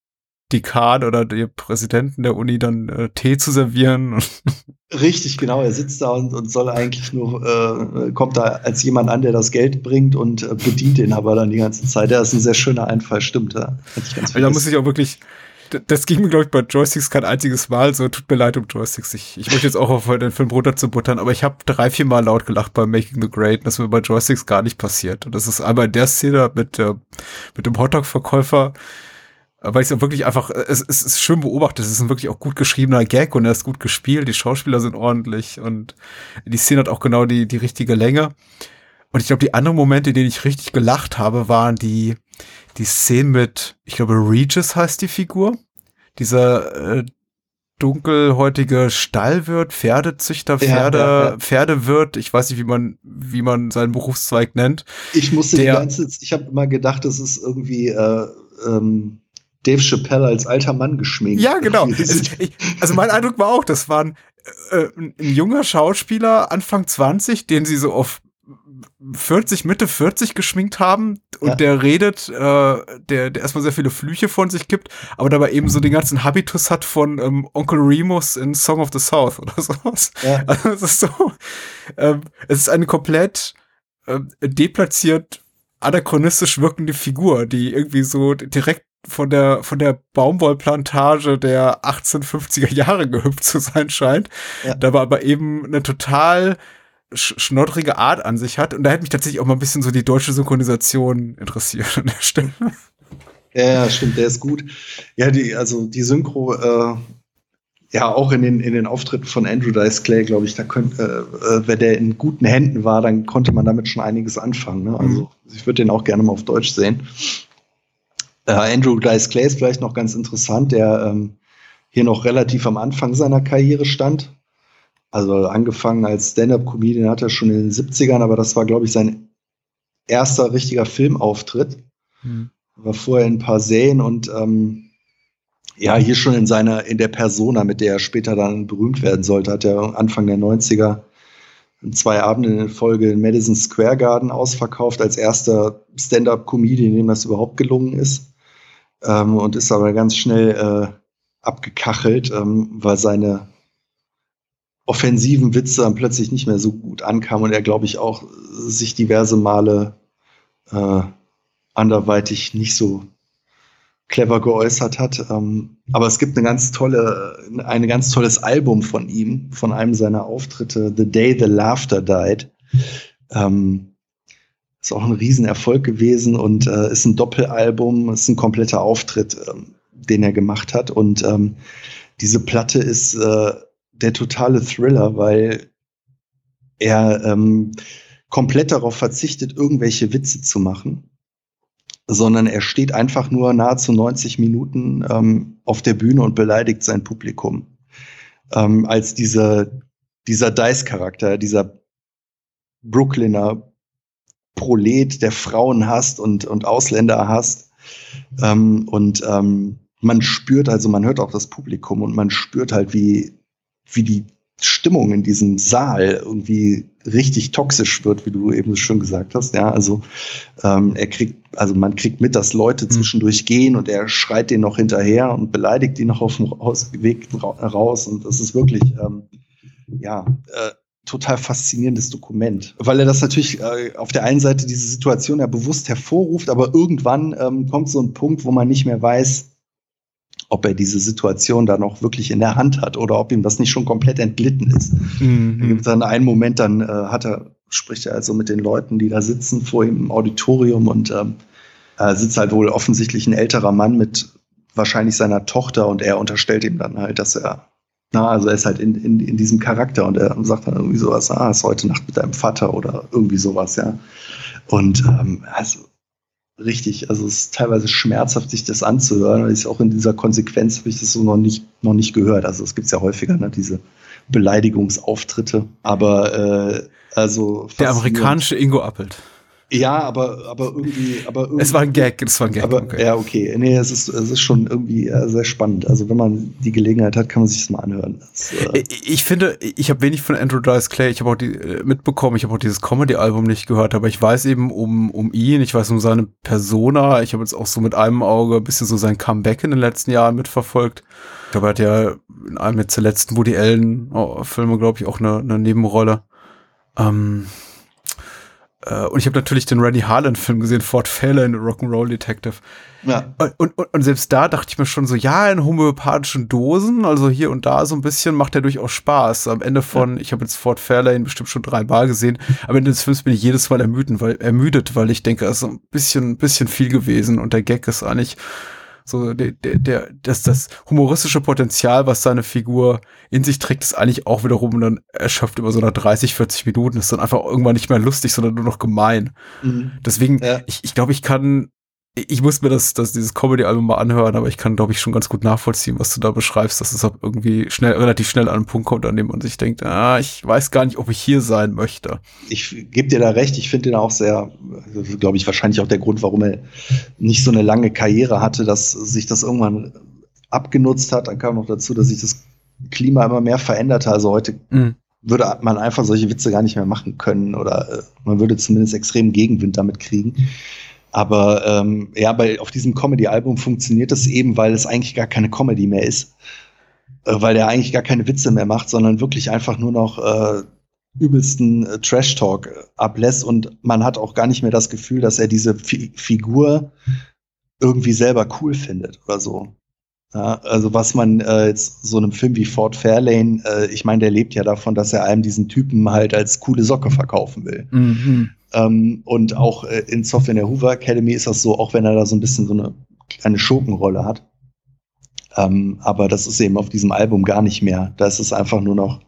Dekan oder dem Präsidenten der Uni dann äh, Tee zu servieren. Richtig, genau. Er sitzt da und, und soll eigentlich nur, äh, kommt da als jemand an, der das Geld bringt und äh, bedient ihn aber dann die ganze Zeit. Der ist ein sehr schöner Einfall, stimmt. Ja. da muss ich auch wirklich, das ging mir, glaube ich, bei Joysticks kein einziges Mal so. Tut mir leid um Joysticks. Ich, ich möchte jetzt auch auf den Film runter zu buttern, aber ich habe drei, vier Mal laut gelacht bei Making the Great. Das mir bei Joysticks gar nicht passiert. Und das ist einmal in der Szene mit, äh, mit dem Hotdog-Verkäufer, weil ich es wirklich einfach, es, es ist schön beobachtet, es ist ein wirklich auch gut geschriebener Gag und er ist gut gespielt, die Schauspieler sind ordentlich und die Szene hat auch genau die, die richtige Länge. Und ich glaube, die anderen Momente, in denen ich richtig gelacht habe, waren die, die Szene mit, ich glaube, Regis heißt die Figur. Dieser äh, dunkelhäutige Stallwirt, Pferdezüchter, Pferde, ja, ja, ja. Pferdewirt, ich weiß nicht, wie man, wie man seinen Berufszweig nennt. Ich musste der, die ganze, ich habe immer gedacht, das ist irgendwie äh, ähm, Dave Chappelle als alter Mann geschminkt. Ja, genau. also mein Eindruck war auch, das war ein, äh, ein junger Schauspieler, Anfang 20, den sie so auf 40, Mitte 40 geschminkt haben und ja. der redet, äh, der, der erstmal sehr viele Flüche von sich gibt, aber dabei eben so den ganzen Habitus hat von ähm, Onkel Remus in Song of the South oder sowas. Ja. Also es ist so, ähm, es ist eine komplett äh, deplatziert anachronistisch wirkende Figur, die irgendwie so direkt von der, von der Baumwollplantage der 1850er Jahre gehüpft zu sein scheint, ja. dabei aber eben eine total sch schnoddrige Art an sich hat. Und da hätte mich tatsächlich auch mal ein bisschen so die deutsche Synchronisation interessiert an der Stelle. Ja, stimmt, der ist gut. Ja, die, also die Synchro, äh, ja, auch in den, in den Auftritten von Andrew Dice Clay, glaube ich, da könnte, äh, äh, wenn der in guten Händen war, dann konnte man damit schon einiges anfangen. Ne? Also mhm. ich würde den auch gerne mal auf Deutsch sehen. Äh, Andrew Dice Clay ist vielleicht noch ganz interessant, der ähm, hier noch relativ am Anfang seiner Karriere stand. Also angefangen als Stand-up-Comedian hat er schon in den 70ern, aber das war, glaube ich, sein erster richtiger Filmauftritt. Mhm. War vorher in ein paar Serien und ähm, ja, hier schon in seiner, in der Persona, mit der er später dann berühmt werden sollte, hat er Anfang der 90er zwei Abende in Folge in Madison Square Garden ausverkauft, als erster Stand-up-Comedian, dem das überhaupt gelungen ist ähm, und ist aber ganz schnell äh, abgekachelt, ähm, weil seine offensiven Witze dann plötzlich nicht mehr so gut ankamen und er, glaube ich, auch sich diverse Male äh, anderweitig nicht so clever geäußert hat. Ähm, aber es gibt eine ganz tolle, ein ganz tolles Album von ihm, von einem seiner Auftritte, The Day the Laughter Died. Ähm, ist auch ein Riesenerfolg gewesen und äh, ist ein Doppelalbum, ist ein kompletter Auftritt, ähm, den er gemacht hat. Und ähm, diese Platte ist äh, der totale Thriller, weil er ähm, komplett darauf verzichtet, irgendwelche Witze zu machen, sondern er steht einfach nur nahezu 90 Minuten ähm, auf der Bühne und beleidigt sein Publikum. Ähm, als diese, dieser Dice-Charakter, dieser Brooklyner Prolet, der Frauen hasst und, und Ausländer hasst. Ähm, und ähm, man spürt, also man hört auch das Publikum und man spürt halt, wie, wie die Stimmung in diesem Saal irgendwie richtig toxisch wird, wie du eben schon gesagt hast. Ja, also ähm, er kriegt, also man kriegt mit, dass Leute mhm. zwischendurch gehen und er schreit den noch hinterher und beleidigt die noch auf dem Weg raus. Und das ist wirklich, ähm, ja, äh, total faszinierendes Dokument, weil er das natürlich äh, auf der einen Seite diese Situation ja bewusst hervorruft, aber irgendwann ähm, kommt so ein Punkt, wo man nicht mehr weiß, ob er diese Situation dann auch wirklich in der Hand hat oder ob ihm das nicht schon komplett entglitten ist. Mhm. Da gibt dann einen Moment, dann äh, hat er, spricht er also mit den Leuten, die da sitzen vor ihm im Auditorium und ähm, äh, sitzt halt wohl offensichtlich ein älterer Mann mit wahrscheinlich seiner Tochter und er unterstellt ihm dann halt, dass er na, also er ist halt in, in, in diesem Charakter und er sagt dann irgendwie sowas, ah, ist heute Nacht mit deinem Vater oder irgendwie sowas, ja. Und ähm, also richtig, also es ist teilweise schmerzhaft, sich das anzuhören. Ist auch in dieser Konsequenz habe ich das so noch nicht, noch nicht gehört. Also es gibt ja häufiger, ne, diese Beleidigungsauftritte. Aber äh, also der amerikanische Ingo Appelt. Ja, aber, aber irgendwie, aber irgendwie. Es war ein Gag, es war ein Gag. Aber, okay. Ja, okay. Nee, es ist, es ist schon irgendwie äh, sehr spannend. Also, wenn man die Gelegenheit hat, kann man sich das mal anhören. Das, äh ich finde, ich habe wenig von Andrew Dice Clay. Ich habe auch die äh, mitbekommen, ich habe auch dieses Comedy-Album nicht gehört, aber ich weiß eben um, um ihn, ich weiß um seine Persona. Ich habe jetzt auch so mit einem Auge ein bisschen so sein Comeback in den letzten Jahren mitverfolgt. Ich glaube, er hat ja in einem jetzt der letzten Woody Allen-Filme, glaube ich, auch eine, eine Nebenrolle. Ähm, äh, und ich habe natürlich den Randy Harlan-Film gesehen, Fort Fairlane, Rock'n'Roll Detective. Ja. Und, und, und selbst da dachte ich mir schon so, ja, in homöopathischen Dosen, also hier und da so ein bisschen macht der durchaus Spaß. Am Ende von, ja. ich habe jetzt Fort Fairlane bestimmt schon dreimal gesehen, am Ende des Films bin ich jedes Mal ermüdet, weil, ermüdet, weil ich denke, es ist so ein bisschen, ein bisschen viel gewesen und der Gag ist eigentlich so, der, der, der, das, das humoristische Potenzial, was seine Figur in sich trägt, ist eigentlich auch wiederum dann erschöpft über so nach 30, 40 Minuten, ist dann einfach irgendwann nicht mehr lustig, sondern nur noch gemein. Mhm. Deswegen, ja. ich, ich glaube, ich kann ich muss mir das, das dieses Comedy-Album mal anhören, aber ich kann, glaube ich, schon ganz gut nachvollziehen, was du da beschreibst, dass es irgendwie schnell, relativ schnell an einen Punkt kommt, an dem man sich denkt, ah, ich weiß gar nicht, ob ich hier sein möchte. Ich gebe dir da recht, ich finde ihn auch sehr, glaube ich, wahrscheinlich auch der Grund, warum er nicht so eine lange Karriere hatte, dass sich das irgendwann abgenutzt hat. Dann kam noch dazu, dass sich das Klima immer mehr veränderte. Also heute mhm. würde man einfach solche Witze gar nicht mehr machen können oder äh, man würde zumindest extrem Gegenwind damit kriegen. Aber ähm, ja, bei, auf diesem Comedy-Album funktioniert das eben, weil es eigentlich gar keine Comedy mehr ist. Äh, weil er eigentlich gar keine Witze mehr macht, sondern wirklich einfach nur noch äh, übelsten äh, Trash-Talk äh, ablässt. Und man hat auch gar nicht mehr das Gefühl, dass er diese Fi Figur irgendwie selber cool findet oder so. Ja, also was man äh, jetzt so einem Film wie Fort Fairlane, äh, ich meine, der lebt ja davon, dass er einem diesen Typen halt als coole Socke verkaufen will. Mhm. Ähm, und auch äh, in Software in der Hoover Academy ist das so, auch wenn er da so ein bisschen so eine kleine Schurkenrolle hat. Ähm, aber das ist eben auf diesem Album gar nicht mehr. Da ist es einfach nur noch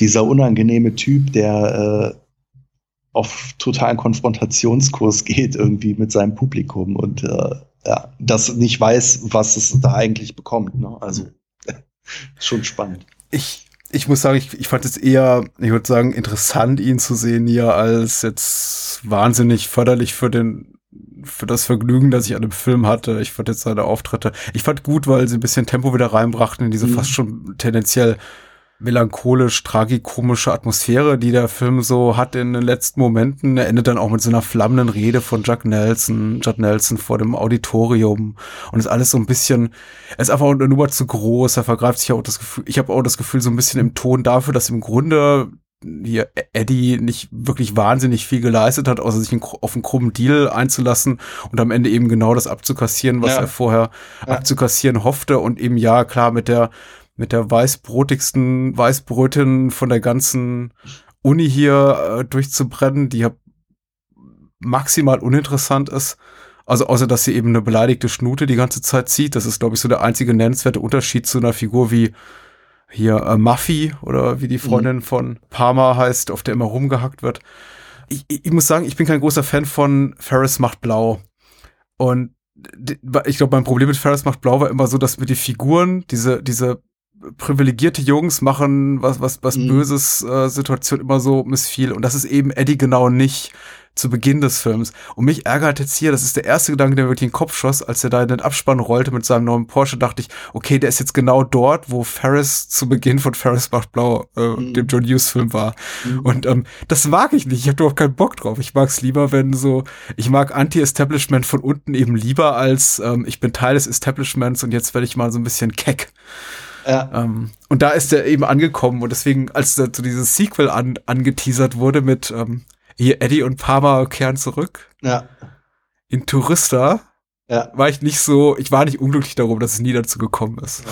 dieser unangenehme Typ, der äh, auf totalen Konfrontationskurs geht irgendwie mit seinem Publikum und äh, ja, das nicht weiß, was es da eigentlich bekommt. Ne? Also schon spannend. Ich ich muss sagen, ich, ich fand es eher, ich würde sagen, interessant, ihn zu sehen hier, als jetzt wahnsinnig förderlich für den für das Vergnügen, das ich an dem Film hatte. Ich fand jetzt seine Auftritte. Ich fand gut, weil sie ein bisschen Tempo wieder reinbrachten in diese mhm. fast schon tendenziell melancholisch, tragikomische Atmosphäre, die der Film so hat in den letzten Momenten. Er endet dann auch mit so einer flammenden Rede von Jack Nelson, Judd Nelson vor dem Auditorium und ist alles so ein bisschen, er ist einfach eine Nummer zu groß, er vergreift sich auch das Gefühl, ich habe auch das Gefühl so ein bisschen im Ton dafür, dass im Grunde hier Eddie nicht wirklich wahnsinnig viel geleistet hat, außer sich auf einen krummen Deal einzulassen und am Ende eben genau das abzukassieren, was ja. er vorher ja. abzukassieren hoffte und eben ja, klar, mit der mit der weißbrotigsten Weißbrötin von der ganzen Uni hier äh, durchzubrennen, die ja maximal uninteressant ist. Also außer, dass sie eben eine beleidigte Schnute die ganze Zeit zieht. Das ist, glaube ich, so der einzige nennenswerte Unterschied zu einer Figur wie hier äh, Muffy oder wie die Freundin mhm. von Parma heißt, auf der immer rumgehackt wird. Ich, ich, ich muss sagen, ich bin kein großer Fan von Ferris macht blau. Und ich glaube, mein Problem mit Ferris macht blau war immer so, dass mir die Figuren, diese, diese privilegierte Jungs machen was, was, was mhm. Böses äh, Situation immer so missfiel. Und das ist eben Eddie genau nicht zu Beginn des Films. Und mich ärgert jetzt hier, das ist der erste Gedanke, der wirklich in den Kopf schoss, als er da in den Abspann rollte mit seinem neuen Porsche, dachte ich, okay, der ist jetzt genau dort, wo Ferris zu Beginn von Ferris macht blau, äh, mhm. dem John Hughes Film war. Mhm. Und ähm, das mag ich nicht. Ich habe überhaupt keinen Bock drauf. Ich mag es lieber, wenn so, ich mag Anti-Establishment von unten eben lieber als ähm, ich bin Teil des Establishments und jetzt werde ich mal so ein bisschen keck. Ja. Ähm, und da ist er eben angekommen und deswegen, als so dieses Sequel an, angeteasert wurde mit ähm, hier Eddie und Parma kehren zurück. Ja. In Tourista. Ja. War ich nicht so, ich war nicht unglücklich darum, dass es nie dazu gekommen ist.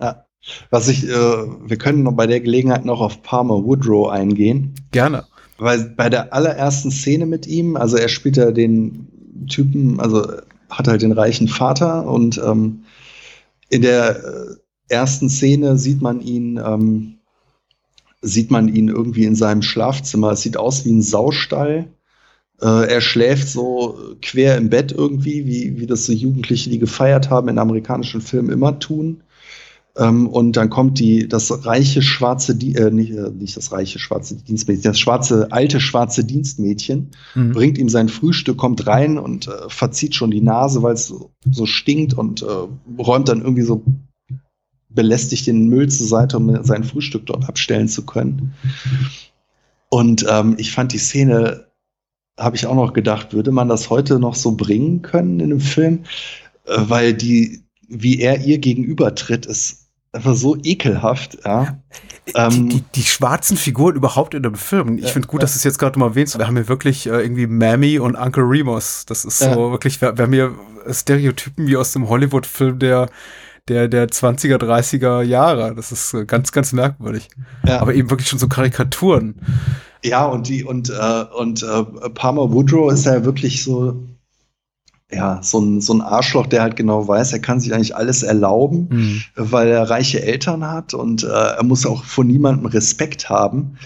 Ja. Was ich, äh, wir können noch bei der Gelegenheit noch auf Palmer Woodrow eingehen. Gerne. Weil bei der allerersten Szene mit ihm, also er spielt ja den Typen, also hat halt den reichen Vater und ähm, in der äh, ersten Szene sieht man ihn, ähm, sieht man ihn irgendwie in seinem Schlafzimmer. Es sieht aus wie ein Saustall. Äh, er schläft so quer im Bett irgendwie, wie, wie das so Jugendliche, die gefeiert haben, in amerikanischen Filmen immer tun. Ähm, und dann kommt die, das reiche schwarze, äh, nicht, äh, nicht das reiche schwarze Dienstmädchen, das schwarze, alte schwarze Dienstmädchen, mhm. bringt ihm sein Frühstück, kommt rein und äh, verzieht schon die Nase, weil es so, so, stinkt und äh, räumt dann irgendwie so belästigt den Müll zur Seite, um sein Frühstück dort abstellen zu können. Und ähm, ich fand die Szene, habe ich auch noch gedacht, würde man das heute noch so bringen können in einem Film? Äh, weil die, wie er ihr gegenübertritt, ist einfach so ekelhaft, ja. Die, ähm, die, die, schwarzen Figuren überhaupt in dem Film. Ich finde gut, dass du es jetzt gerade mal erwähnst. Wir haben hier wirklich äh, irgendwie Mammy und Uncle Remus. Das ist so ja. wirklich, wir, wir haben hier Stereotypen wie aus dem Hollywood-Film der der, der 20er, 30er Jahre. Das ist äh, ganz, ganz merkwürdig. Ja. Aber eben wirklich schon so Karikaturen. Ja, und die, und, äh, und äh, Palmer Woodrow ist ja wirklich so, ja, so ein, so ein Arschloch, der halt genau weiß, er kann sich eigentlich alles erlauben, mhm. weil er reiche Eltern hat und äh, er muss auch vor niemandem Respekt haben.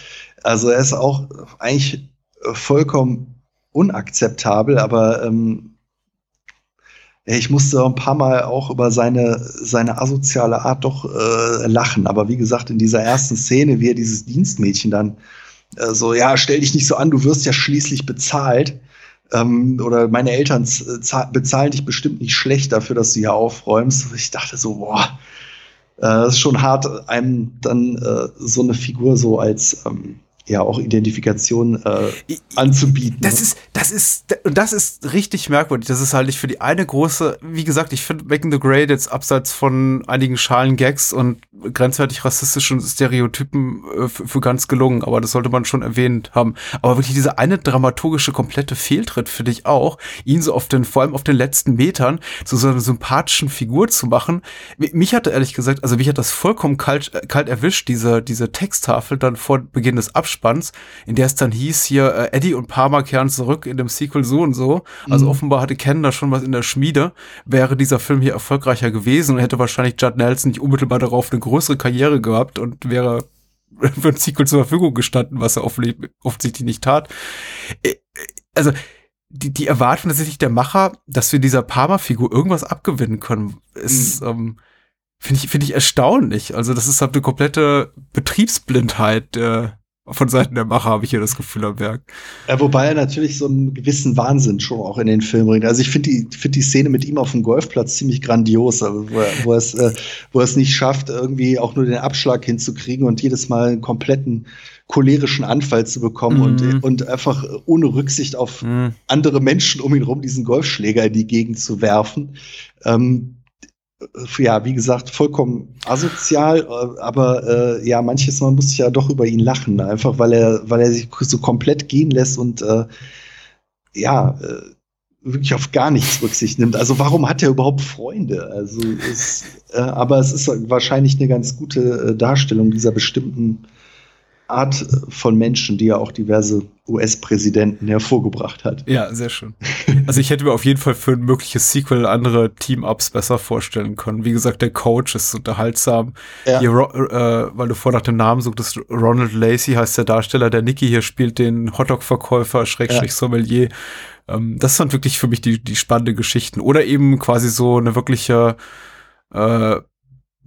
Also er ist auch eigentlich vollkommen unakzeptabel, aber ähm, ich musste ein paar Mal auch über seine, seine asoziale Art doch äh, lachen. Aber wie gesagt, in dieser ersten Szene, wie er dieses Dienstmädchen dann äh, so, ja, stell dich nicht so an, du wirst ja schließlich bezahlt. Ähm, oder meine Eltern bezahlen dich bestimmt nicht schlecht dafür, dass du hier aufräumst. Ich dachte so, boah, äh, das ist schon hart, einem dann äh, so eine Figur so als ähm, ja auch Identifikation äh, anzubieten. Das ne? ist, das ist, das ist richtig merkwürdig. Das ist halt nicht für die eine große, wie gesagt, ich finde Making the Grade jetzt abseits von einigen schalen Gags und grenzwertig rassistischen Stereotypen äh, für ganz gelungen, aber das sollte man schon erwähnt haben. Aber wirklich dieser eine dramaturgische komplette Fehltritt finde ich auch, ihn so auf den, vor allem auf den letzten Metern zu so einer sympathischen Figur zu machen. Mich hatte ehrlich gesagt, also mich hat das vollkommen kalt, kalt erwischt, diese, diese Texttafel dann vor Beginn des Abspanns Abspanns, in der es dann hieß hier, äh, Eddie und Parma kehren zurück in dem Sequel so und so. Also mhm. offenbar hatte Ken da schon was in der Schmiede. Wäre dieser Film hier erfolgreicher gewesen und hätte wahrscheinlich Judd Nelson nicht unmittelbar darauf eine größere Karriere gehabt und wäre für ein Sequel zur Verfügung gestanden, was er offensichtlich nicht tat. Äh, äh, also, die, die Erwartung tatsächlich der Macher, dass wir dieser Parma-Figur irgendwas abgewinnen können, ist, mhm. ähm, finde ich, finde ich erstaunlich. Also, das ist halt eine komplette Betriebsblindheit, äh, von Seiten der Macher, habe ich hier das Gefühl am Werk. Ja, wobei er natürlich so einen gewissen Wahnsinn schon auch in den Film bringt. Also ich finde die, find die Szene mit ihm auf dem Golfplatz ziemlich grandios, wo, er, wo, er es, äh, wo er es nicht schafft, irgendwie auch nur den Abschlag hinzukriegen und jedes Mal einen kompletten cholerischen Anfall zu bekommen mhm. und, und einfach ohne Rücksicht auf mhm. andere Menschen um ihn herum diesen Golfschläger in die Gegend zu werfen. Ähm, äh, ja, wie gesagt, vollkommen asozial, äh, aber äh, ja, manches Mal muss ich ja doch über ihn lachen, einfach weil er, weil er sich so komplett gehen lässt und äh, ja, äh, wirklich auf gar nichts Rücksicht nimmt. Also warum hat er überhaupt Freunde? Also es, äh, aber es ist wahrscheinlich eine ganz gute Darstellung dieser bestimmten Art von Menschen, die ja auch diverse US-Präsidenten hervorgebracht hat. Ja, sehr schön. Also ich hätte mir auf jeden Fall für ein mögliches Sequel andere Team-Ups besser vorstellen können. Wie gesagt, der Coach ist unterhaltsam. Ja. Hier, äh, weil du vor nach dem Namen suchtest, Ronald Lacey heißt der Darsteller, der Nicky hier spielt den Hotdog-Verkäufer, Schrägstrich Sommelier. Ähm, das sind wirklich für mich die, die spannende Geschichten. Oder eben quasi so eine wirkliche äh,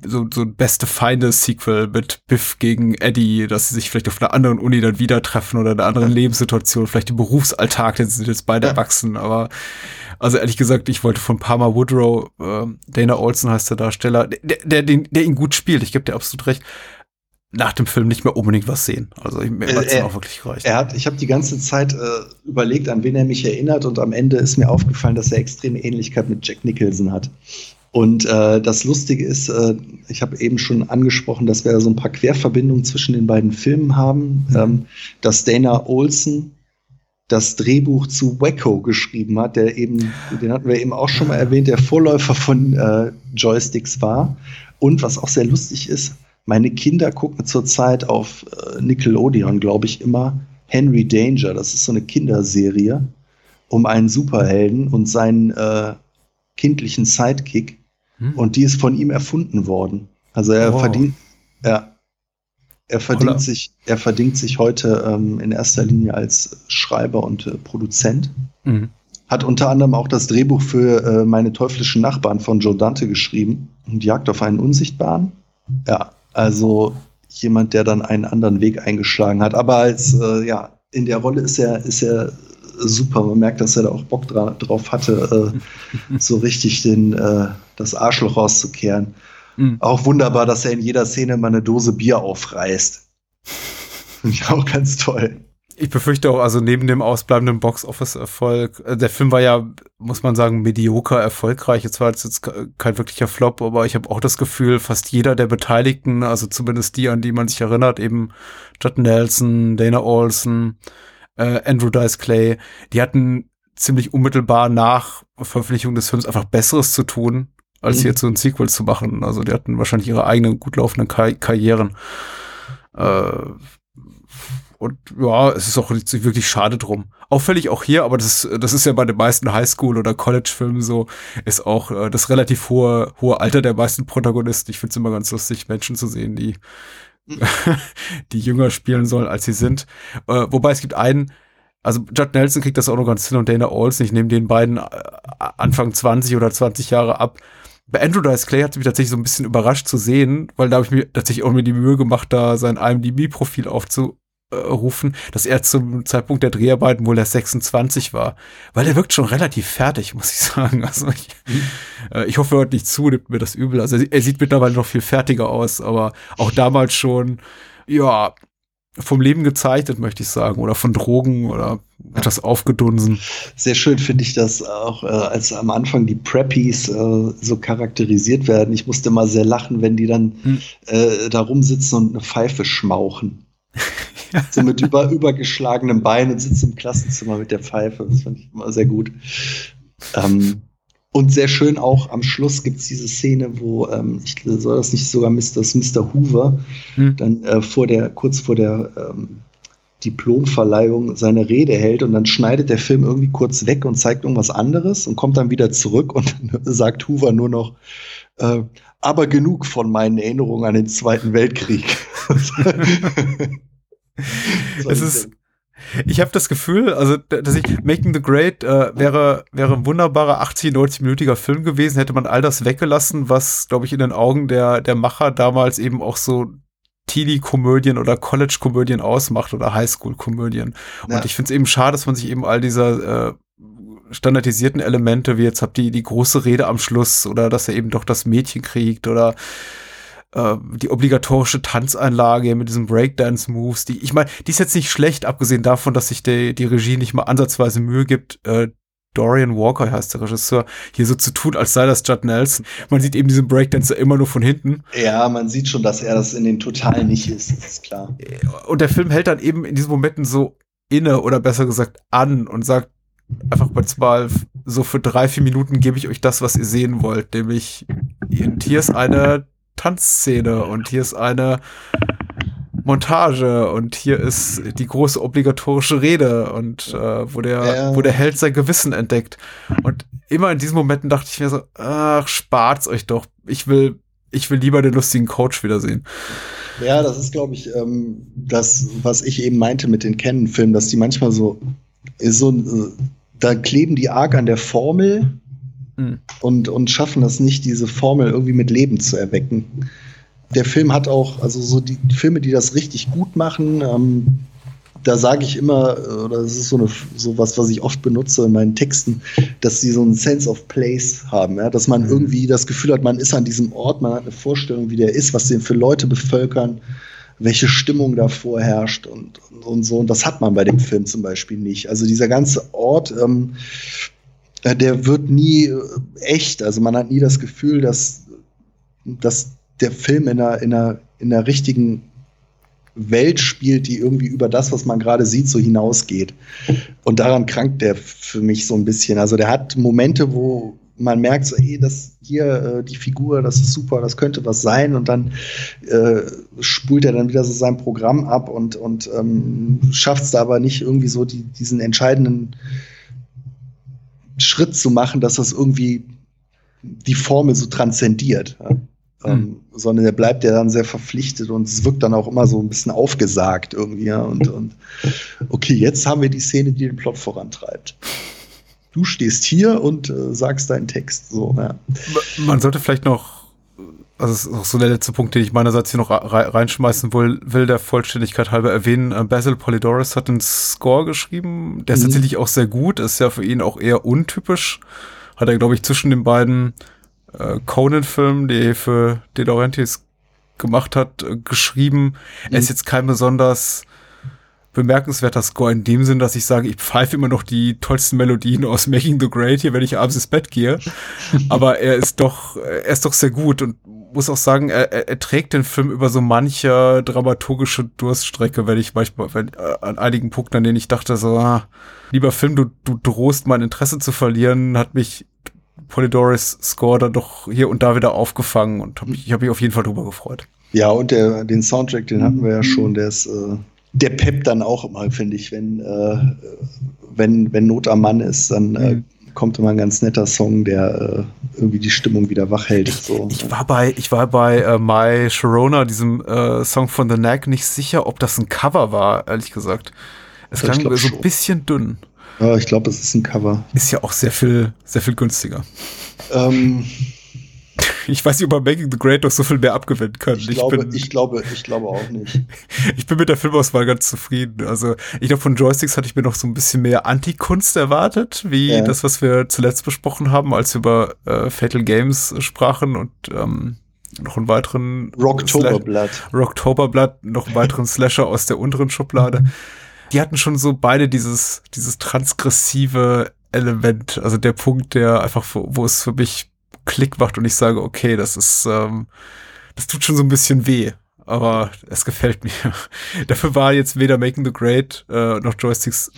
so, so ein beste Feinde-Sequel mit Biff gegen Eddie, dass sie sich vielleicht auf einer anderen Uni dann wieder treffen oder in einer anderen Lebenssituation, vielleicht im Berufsalltag, denn sie sind jetzt beide ja. erwachsen, aber also ehrlich gesagt, ich wollte von Palmer Woodrow, äh, Dana Olson heißt der Darsteller, der, der, der, der ihn gut spielt, ich gebe dir absolut recht, nach dem Film nicht mehr unbedingt was sehen. Also mir hat es auch wirklich gereicht. Er hat, ich habe die ganze Zeit äh, überlegt, an wen er mich erinnert und am Ende ist mir aufgefallen, dass er extreme Ähnlichkeit mit Jack Nicholson hat. Und äh, das Lustige ist, äh, ich habe eben schon angesprochen, dass wir so ein paar Querverbindungen zwischen den beiden Filmen haben, mhm. ähm, dass Dana Olsen das Drehbuch zu Wacko geschrieben hat, der eben, den hatten wir eben auch schon mal erwähnt, der Vorläufer von äh, Joysticks war. Und was auch sehr lustig ist, meine Kinder gucken zurzeit auf äh, Nickelodeon, glaube ich, immer Henry Danger. Das ist so eine Kinderserie um einen Superhelden und seinen äh, kindlichen Sidekick. Hm. Und die ist von ihm erfunden worden. Also er wow. verdient, er, er verdient sich, er verdient sich heute ähm, in erster Linie als Schreiber und äh, Produzent. Mhm. Hat unter anderem auch das Drehbuch für äh, meine teuflischen Nachbarn von Joe Dante geschrieben und Jagd auf einen Unsichtbaren. Ja, also jemand, der dann einen anderen Weg eingeschlagen hat. Aber als, äh, ja, in der Rolle ist er, ist er super. Man merkt, dass er da auch Bock dra drauf hatte, äh, so richtig den, äh, das Arschloch rauszukehren. Mhm. Auch wunderbar, dass er in jeder Szene mal eine Dose Bier aufreißt. Finde ich auch ganz toll. Ich befürchte auch, also neben dem ausbleibenden Box-Office-Erfolg, äh, der Film war ja, muss man sagen, medioker erfolgreich. Jetzt war es jetzt kein wirklicher Flop, aber ich habe auch das Gefühl, fast jeder der Beteiligten, also zumindest die, an die man sich erinnert, eben Judd Nelson, Dana Olsen, äh, Andrew Dice Clay, die hatten ziemlich unmittelbar nach Veröffentlichung des Films einfach Besseres zu tun, als mhm. jetzt so ein Sequel zu machen. Also die hatten wahrscheinlich ihre eigenen gut laufenden Kar Karrieren. Äh, und ja, es ist auch wirklich schade drum. Auffällig auch hier, aber das, das ist ja bei den meisten Highschool- oder College-Filmen so, ist auch äh, das relativ hohe, hohe Alter der meisten Protagonisten. Ich finde es immer ganz lustig, Menschen zu sehen, die, die jünger spielen sollen, als sie sind. Äh, wobei es gibt einen, also Judd Nelson kriegt das auch noch ganz hin und Dana Olsen, ich nehme den beiden äh, Anfang 20 oder 20 Jahre ab. Bei Andrew Dice Clay hat mich tatsächlich so ein bisschen überrascht zu sehen, weil da habe ich mir tatsächlich auch mir die Mühe gemacht, da sein IMDb-Profil aufzu, rufen, dass er zum Zeitpunkt der Dreharbeiten wohl erst 26 war. Weil er wirkt schon relativ fertig, muss ich sagen. Also ich, äh, ich hoffe, er hört nicht zu, nimmt mir das übel. Also er sieht mittlerweile noch viel fertiger aus, aber auch damals schon, ja, vom Leben gezeichnet, möchte ich sagen, oder von Drogen oder etwas aufgedunsen. Sehr schön finde ich das auch, äh, als am Anfang die Preppies äh, so charakterisiert werden. Ich musste mal sehr lachen, wenn die dann hm. äh, da rumsitzen und eine Pfeife schmauchen. so mit über, übergeschlagenem Bein und sitzt im Klassenzimmer mit der Pfeife. Das fand ich immer sehr gut. Ähm, und sehr schön auch am Schluss gibt es diese Szene, wo ähm, ich soll das nicht sogar Mr. Mr. Hoover hm. dann äh, vor der, kurz vor der ähm, Diplomverleihung seine Rede hält und dann schneidet der Film irgendwie kurz weg und zeigt irgendwas anderes und kommt dann wieder zurück und sagt Hoover nur noch, äh, aber genug von meinen Erinnerungen an den Zweiten Weltkrieg. es ist, ich habe das Gefühl, also dass ich Making the Great äh, wäre wäre ein wunderbarer 80 90-minütiger Film gewesen, hätte man all das weggelassen, was glaube ich in den Augen der der Macher damals eben auch so Teenie-Komödien oder College-Komödien ausmacht oder Highschool-Komödien. Ja. Und ich finde es eben schade, dass man sich eben all dieser äh, standardisierten Elemente, wie jetzt habt ihr die große Rede am Schluss oder dass er eben doch das Mädchen kriegt oder äh, die obligatorische Tanzeinlage mit diesen Breakdance-Moves, die, ich meine, die ist jetzt nicht schlecht, abgesehen davon, dass sich die, die Regie nicht mal ansatzweise Mühe gibt, äh, Dorian Walker heißt der Regisseur, hier so zu tun, als sei das Judd Nelson. Man sieht eben diesen Breakdancer immer nur von hinten. Ja, man sieht schon, dass er das in den Totalen nicht ist, das ist klar. Und der Film hält dann eben in diesen Momenten so inne oder besser gesagt an und sagt einfach mal so für drei, vier Minuten gebe ich euch das, was ihr sehen wollt, nämlich hier ist eine Tanzszene und hier ist eine Montage und hier ist die große obligatorische Rede und äh, wo der ja. wo der Held sein Gewissen entdeckt und immer in diesen Momenten dachte ich mir so ach spart's euch doch ich will ich will lieber den lustigen Coach wiedersehen ja das ist glaube ich ähm, das was ich eben meinte mit den Canon-Filmen dass die manchmal so so äh, da kleben die arg an der Formel mhm. und, und schaffen das nicht, diese Formel irgendwie mit Leben zu erwecken. Der Film hat auch, also so die Filme, die das richtig gut machen, ähm, da sage ich immer, oder das ist so, eine, so was, was ich oft benutze in meinen Texten, dass sie so einen Sense of Place haben, ja? dass man mhm. irgendwie das Gefühl hat, man ist an diesem Ort, man hat eine Vorstellung, wie der ist, was den für Leute bevölkern, welche Stimmung da vorherrscht und, und, und so. Und das hat man bei dem Film zum Beispiel nicht. Also dieser ganze Ort, ähm, Ja, der wird nie äh, echt. Also man hat nie das Gefühl, dass, dass der Film in einer, in, einer, in einer richtigen Welt spielt, die irgendwie über das, was man gerade sieht, so hinausgeht. Und daran krankt der für mich so ein bisschen. Also der hat Momente, wo man merkt, so, ey, das hier, äh, die Figur, das ist super, das könnte was sein. Und dann äh, spult er dann wieder so sein Programm ab und, und ähm, schafft es da aber nicht irgendwie so die, diesen entscheidenden Schritt zu machen, dass das irgendwie die Formel so transzendiert. Ja? Ähm, sondern der bleibt ja dann sehr verpflichtet und es wirkt dann auch immer so ein bisschen aufgesagt irgendwie. Ja? Und, und okay, jetzt haben wir die Szene, die den Plot vorantreibt. Du stehst hier und äh, sagst deinen Text. So, ja. Man sollte vielleicht noch, also das ist auch so der letzte Punkt, den ich meinerseits hier noch reinschmeißen will, will der Vollständigkeit halber erwähnen. Äh, Basil Polidorus hat einen Score geschrieben, der ist mhm. tatsächlich auch sehr gut, ist ja für ihn auch eher untypisch. Hat er, glaube ich, zwischen den beiden äh, Conan-Film, die für De Laurentiis gemacht hat, äh, geschrieben. Mhm. Er ist mhm. jetzt kein besonders bemerkenswerter Score in dem Sinn, dass ich sage, ich pfeife immer noch die tollsten Melodien aus Making the Great hier, wenn ich abends ins Bett gehe. Aber er ist doch, er ist doch sehr gut und muss auch sagen, er, er trägt den Film über so manche dramaturgische Durststrecke, wenn ich manchmal wenn, äh, an einigen Punkten, an denen ich dachte so, ah, lieber Film, du, du drohst mein Interesse zu verlieren, hat mich Polydorus Score dann doch hier und da wieder aufgefangen und hab mich, ich habe mich auf jeden Fall drüber gefreut. Ja, und der, den Soundtrack, den hatten wir ja schon, der ist, äh, der peppt dann auch immer, finde ich, wenn, äh, wenn, wenn Not am Mann ist, dann äh, mhm. kommt immer ein ganz netter Song, der äh, irgendwie die Stimmung wieder wach hält. So. Ich, ich war bei, ich war bei äh, My Sharona, diesem äh, Song von The Knack, nicht sicher, ob das ein Cover war, ehrlich gesagt. Es klang so ein bisschen dünn. Ja, ich glaube, es ist ein Cover. Ist ja auch sehr viel, sehr viel günstiger. Ähm, ich weiß nicht, ob man Making the Great noch so viel mehr abgewinnen kann. Ich, ich glaube, bin, ich glaube, ich glaube auch nicht. ich bin mit der Filmauswahl ganz zufrieden. Also, ich glaube, von Joysticks hatte ich mir noch so ein bisschen mehr Anti-Kunst erwartet, wie ja. das, was wir zuletzt besprochen haben, als wir über äh, Fatal Games sprachen und ähm, noch einen weiteren Rocktoberblatt. Rocktoberblatt, noch einen weiteren Slasher aus der unteren Schublade die hatten schon so beide dieses, dieses transgressive Element, also der Punkt, der einfach, wo, wo es für mich Klick macht und ich sage, okay, das ist, ähm, das tut schon so ein bisschen weh, aber es gefällt mir. Dafür war jetzt weder Making the Great äh, noch Joysticks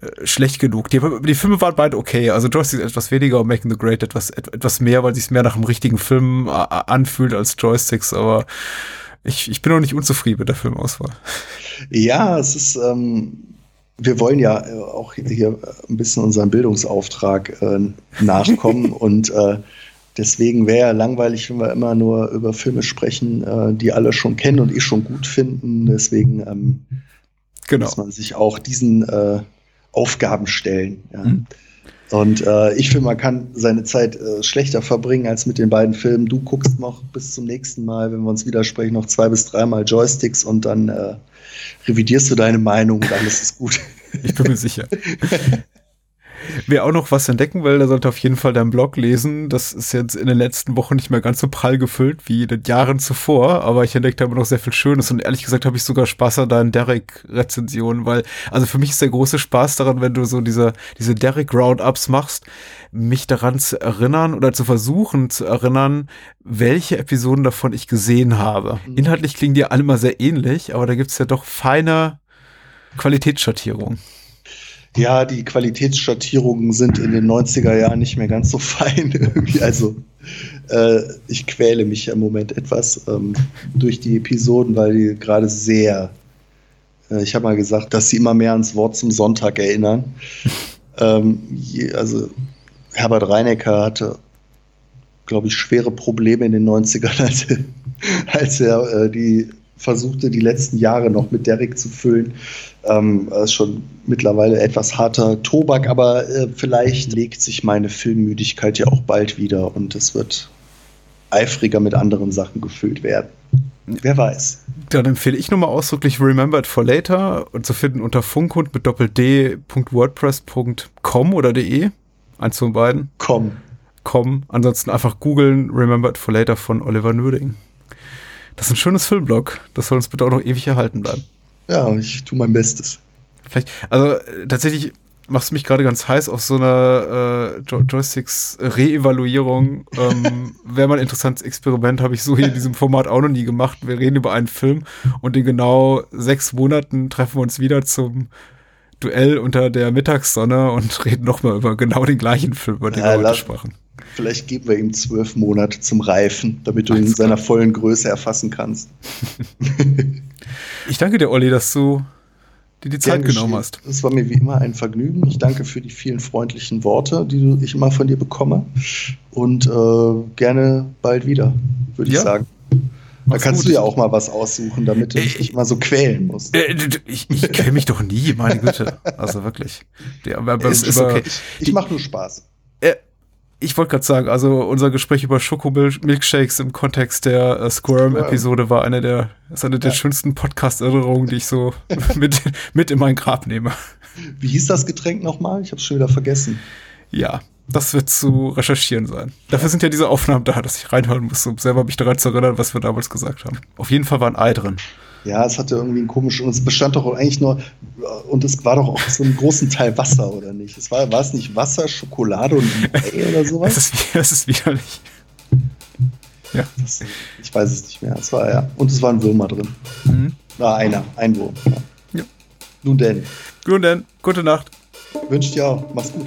äh, schlecht genug. Die, die, Filme waren beide okay. Also Joysticks etwas weniger und Making the Great etwas, etwas mehr, weil sich mehr nach einem richtigen Film äh, anfühlt als Joysticks, aber ich, ich bin noch nicht unzufrieden mit der Filmauswahl. Ja, es ist, ähm, wir wollen ja äh, auch hier ein bisschen unserem Bildungsauftrag äh, nachkommen und äh, deswegen wäre ja langweilig, wenn wir immer nur über Filme sprechen, äh, die alle schon kennen und ich schon gut finden. Deswegen ähm, genau. muss man sich auch diesen äh, Aufgaben stellen. Ja. Mhm. Und äh, ich finde, man kann seine Zeit äh, schlechter verbringen als mit den beiden Filmen. Du guckst noch bis zum nächsten Mal, wenn wir uns widersprechen, noch zwei bis dreimal Joysticks und dann äh, revidierst du deine Meinung und alles ist gut. Ich bin mir sicher. Wer auch noch was entdecken will, der sollte auf jeden Fall deinen Blog lesen. Das ist jetzt in den letzten Wochen nicht mehr ganz so prall gefüllt wie in den Jahren zuvor, aber ich entdecke da immer noch sehr viel Schönes und ehrlich gesagt habe ich sogar Spaß an deinen Derek-Rezensionen, weil, also für mich ist der große Spaß daran, wenn du so diese, diese Derek-Roundups machst, mich daran zu erinnern oder zu versuchen zu erinnern, welche Episoden davon ich gesehen habe. Mhm. Inhaltlich klingen die alle mal sehr ähnlich, aber da gibt's ja doch feine Qualitätsschattierungen. Ja, die Qualitätsschattierungen sind in den 90er Jahren nicht mehr ganz so fein. Irgendwie. Also äh, ich quäle mich im Moment etwas ähm, durch die Episoden, weil die gerade sehr, äh, ich habe mal gesagt, dass sie immer mehr ans Wort zum Sonntag erinnern. ähm, je, also Herbert Reinecker hatte, glaube ich, schwere Probleme in den 90ern, als, als er äh, die versuchte, die letzten Jahre noch mit Derek zu füllen. Ähm, ist schon mittlerweile etwas harter Tobak, aber äh, vielleicht legt sich meine Filmmüdigkeit ja auch bald wieder und es wird eifriger mit anderen Sachen gefüllt werden. Wer weiß. Dann empfehle ich nochmal ausdrücklich Remembered for Later und zu finden unter funkhund mit doppeld.wordpress.com oder de. Eins von beiden. Com. Com. Ansonsten einfach googeln Remembered for Later von Oliver Nöding. Das ist ein schönes Filmblog. Das soll uns bitte auch noch ewig erhalten bleiben. Ja, ich tue mein Bestes. Vielleicht, also äh, tatsächlich, machst mich gerade ganz heiß auf so einer äh, jo Joysticks Re-Evaluierung. Ähm, Wäre mal ein interessantes Experiment, habe ich so hier in diesem Format auch noch nie gemacht. Wir reden über einen Film und in genau sechs Monaten treffen wir uns wieder zum Duell unter der Mittagssonne und reden nochmal über genau den gleichen Film, über den ja, wir heute sprachen. Vielleicht geben wir ihm zwölf Monate zum Reifen, damit du ihn in seiner vollen Größe erfassen kannst. ich danke dir, Olli, dass du dir die Zeit genommen hast. Es war mir wie immer ein Vergnügen. Ich danke für die vielen freundlichen Worte, die ich immer von dir bekomme. Und äh, gerne bald wieder, würde ja. ich sagen. Da kannst gut. du ja auch mal was aussuchen, damit du dich äh, nicht immer so quälen musst. Äh, ich, ich quäle mich doch nie, meine Güte. Also wirklich. Der, aber, es ist okay. Ich, ich mache nur Spaß. Ich wollte gerade sagen, also unser Gespräch über Schokomilkshakes im Kontext der äh, Squirm-Episode war eine der, ist eine der schönsten Podcast-Erinnerungen, die ich so mit, mit in mein Grab nehme. Wie hieß das Getränk nochmal? Ich habe es schon wieder vergessen. Ja, das wird zu recherchieren sein. Dafür sind ja diese Aufnahmen da, dass ich reinhören muss, um selber mich daran zu erinnern, was wir damals gesagt haben. Auf jeden Fall war ein Ei drin. Ja, es hatte irgendwie einen komischen, und es bestand doch eigentlich nur, und es war doch auch so einen großen Teil Wasser, oder nicht? Es war, war es nicht Wasser, Schokolade und Ei oder sowas? Das ist, das ist widerlich. Ja. Das, ich weiß es nicht mehr. Es war, ja. Und es war ein Würmer drin. Mhm. Na, einer, ein Wurm. Ja. Nun denn. Nun denn, gute Nacht. Wünsche dir auch. Mach's gut.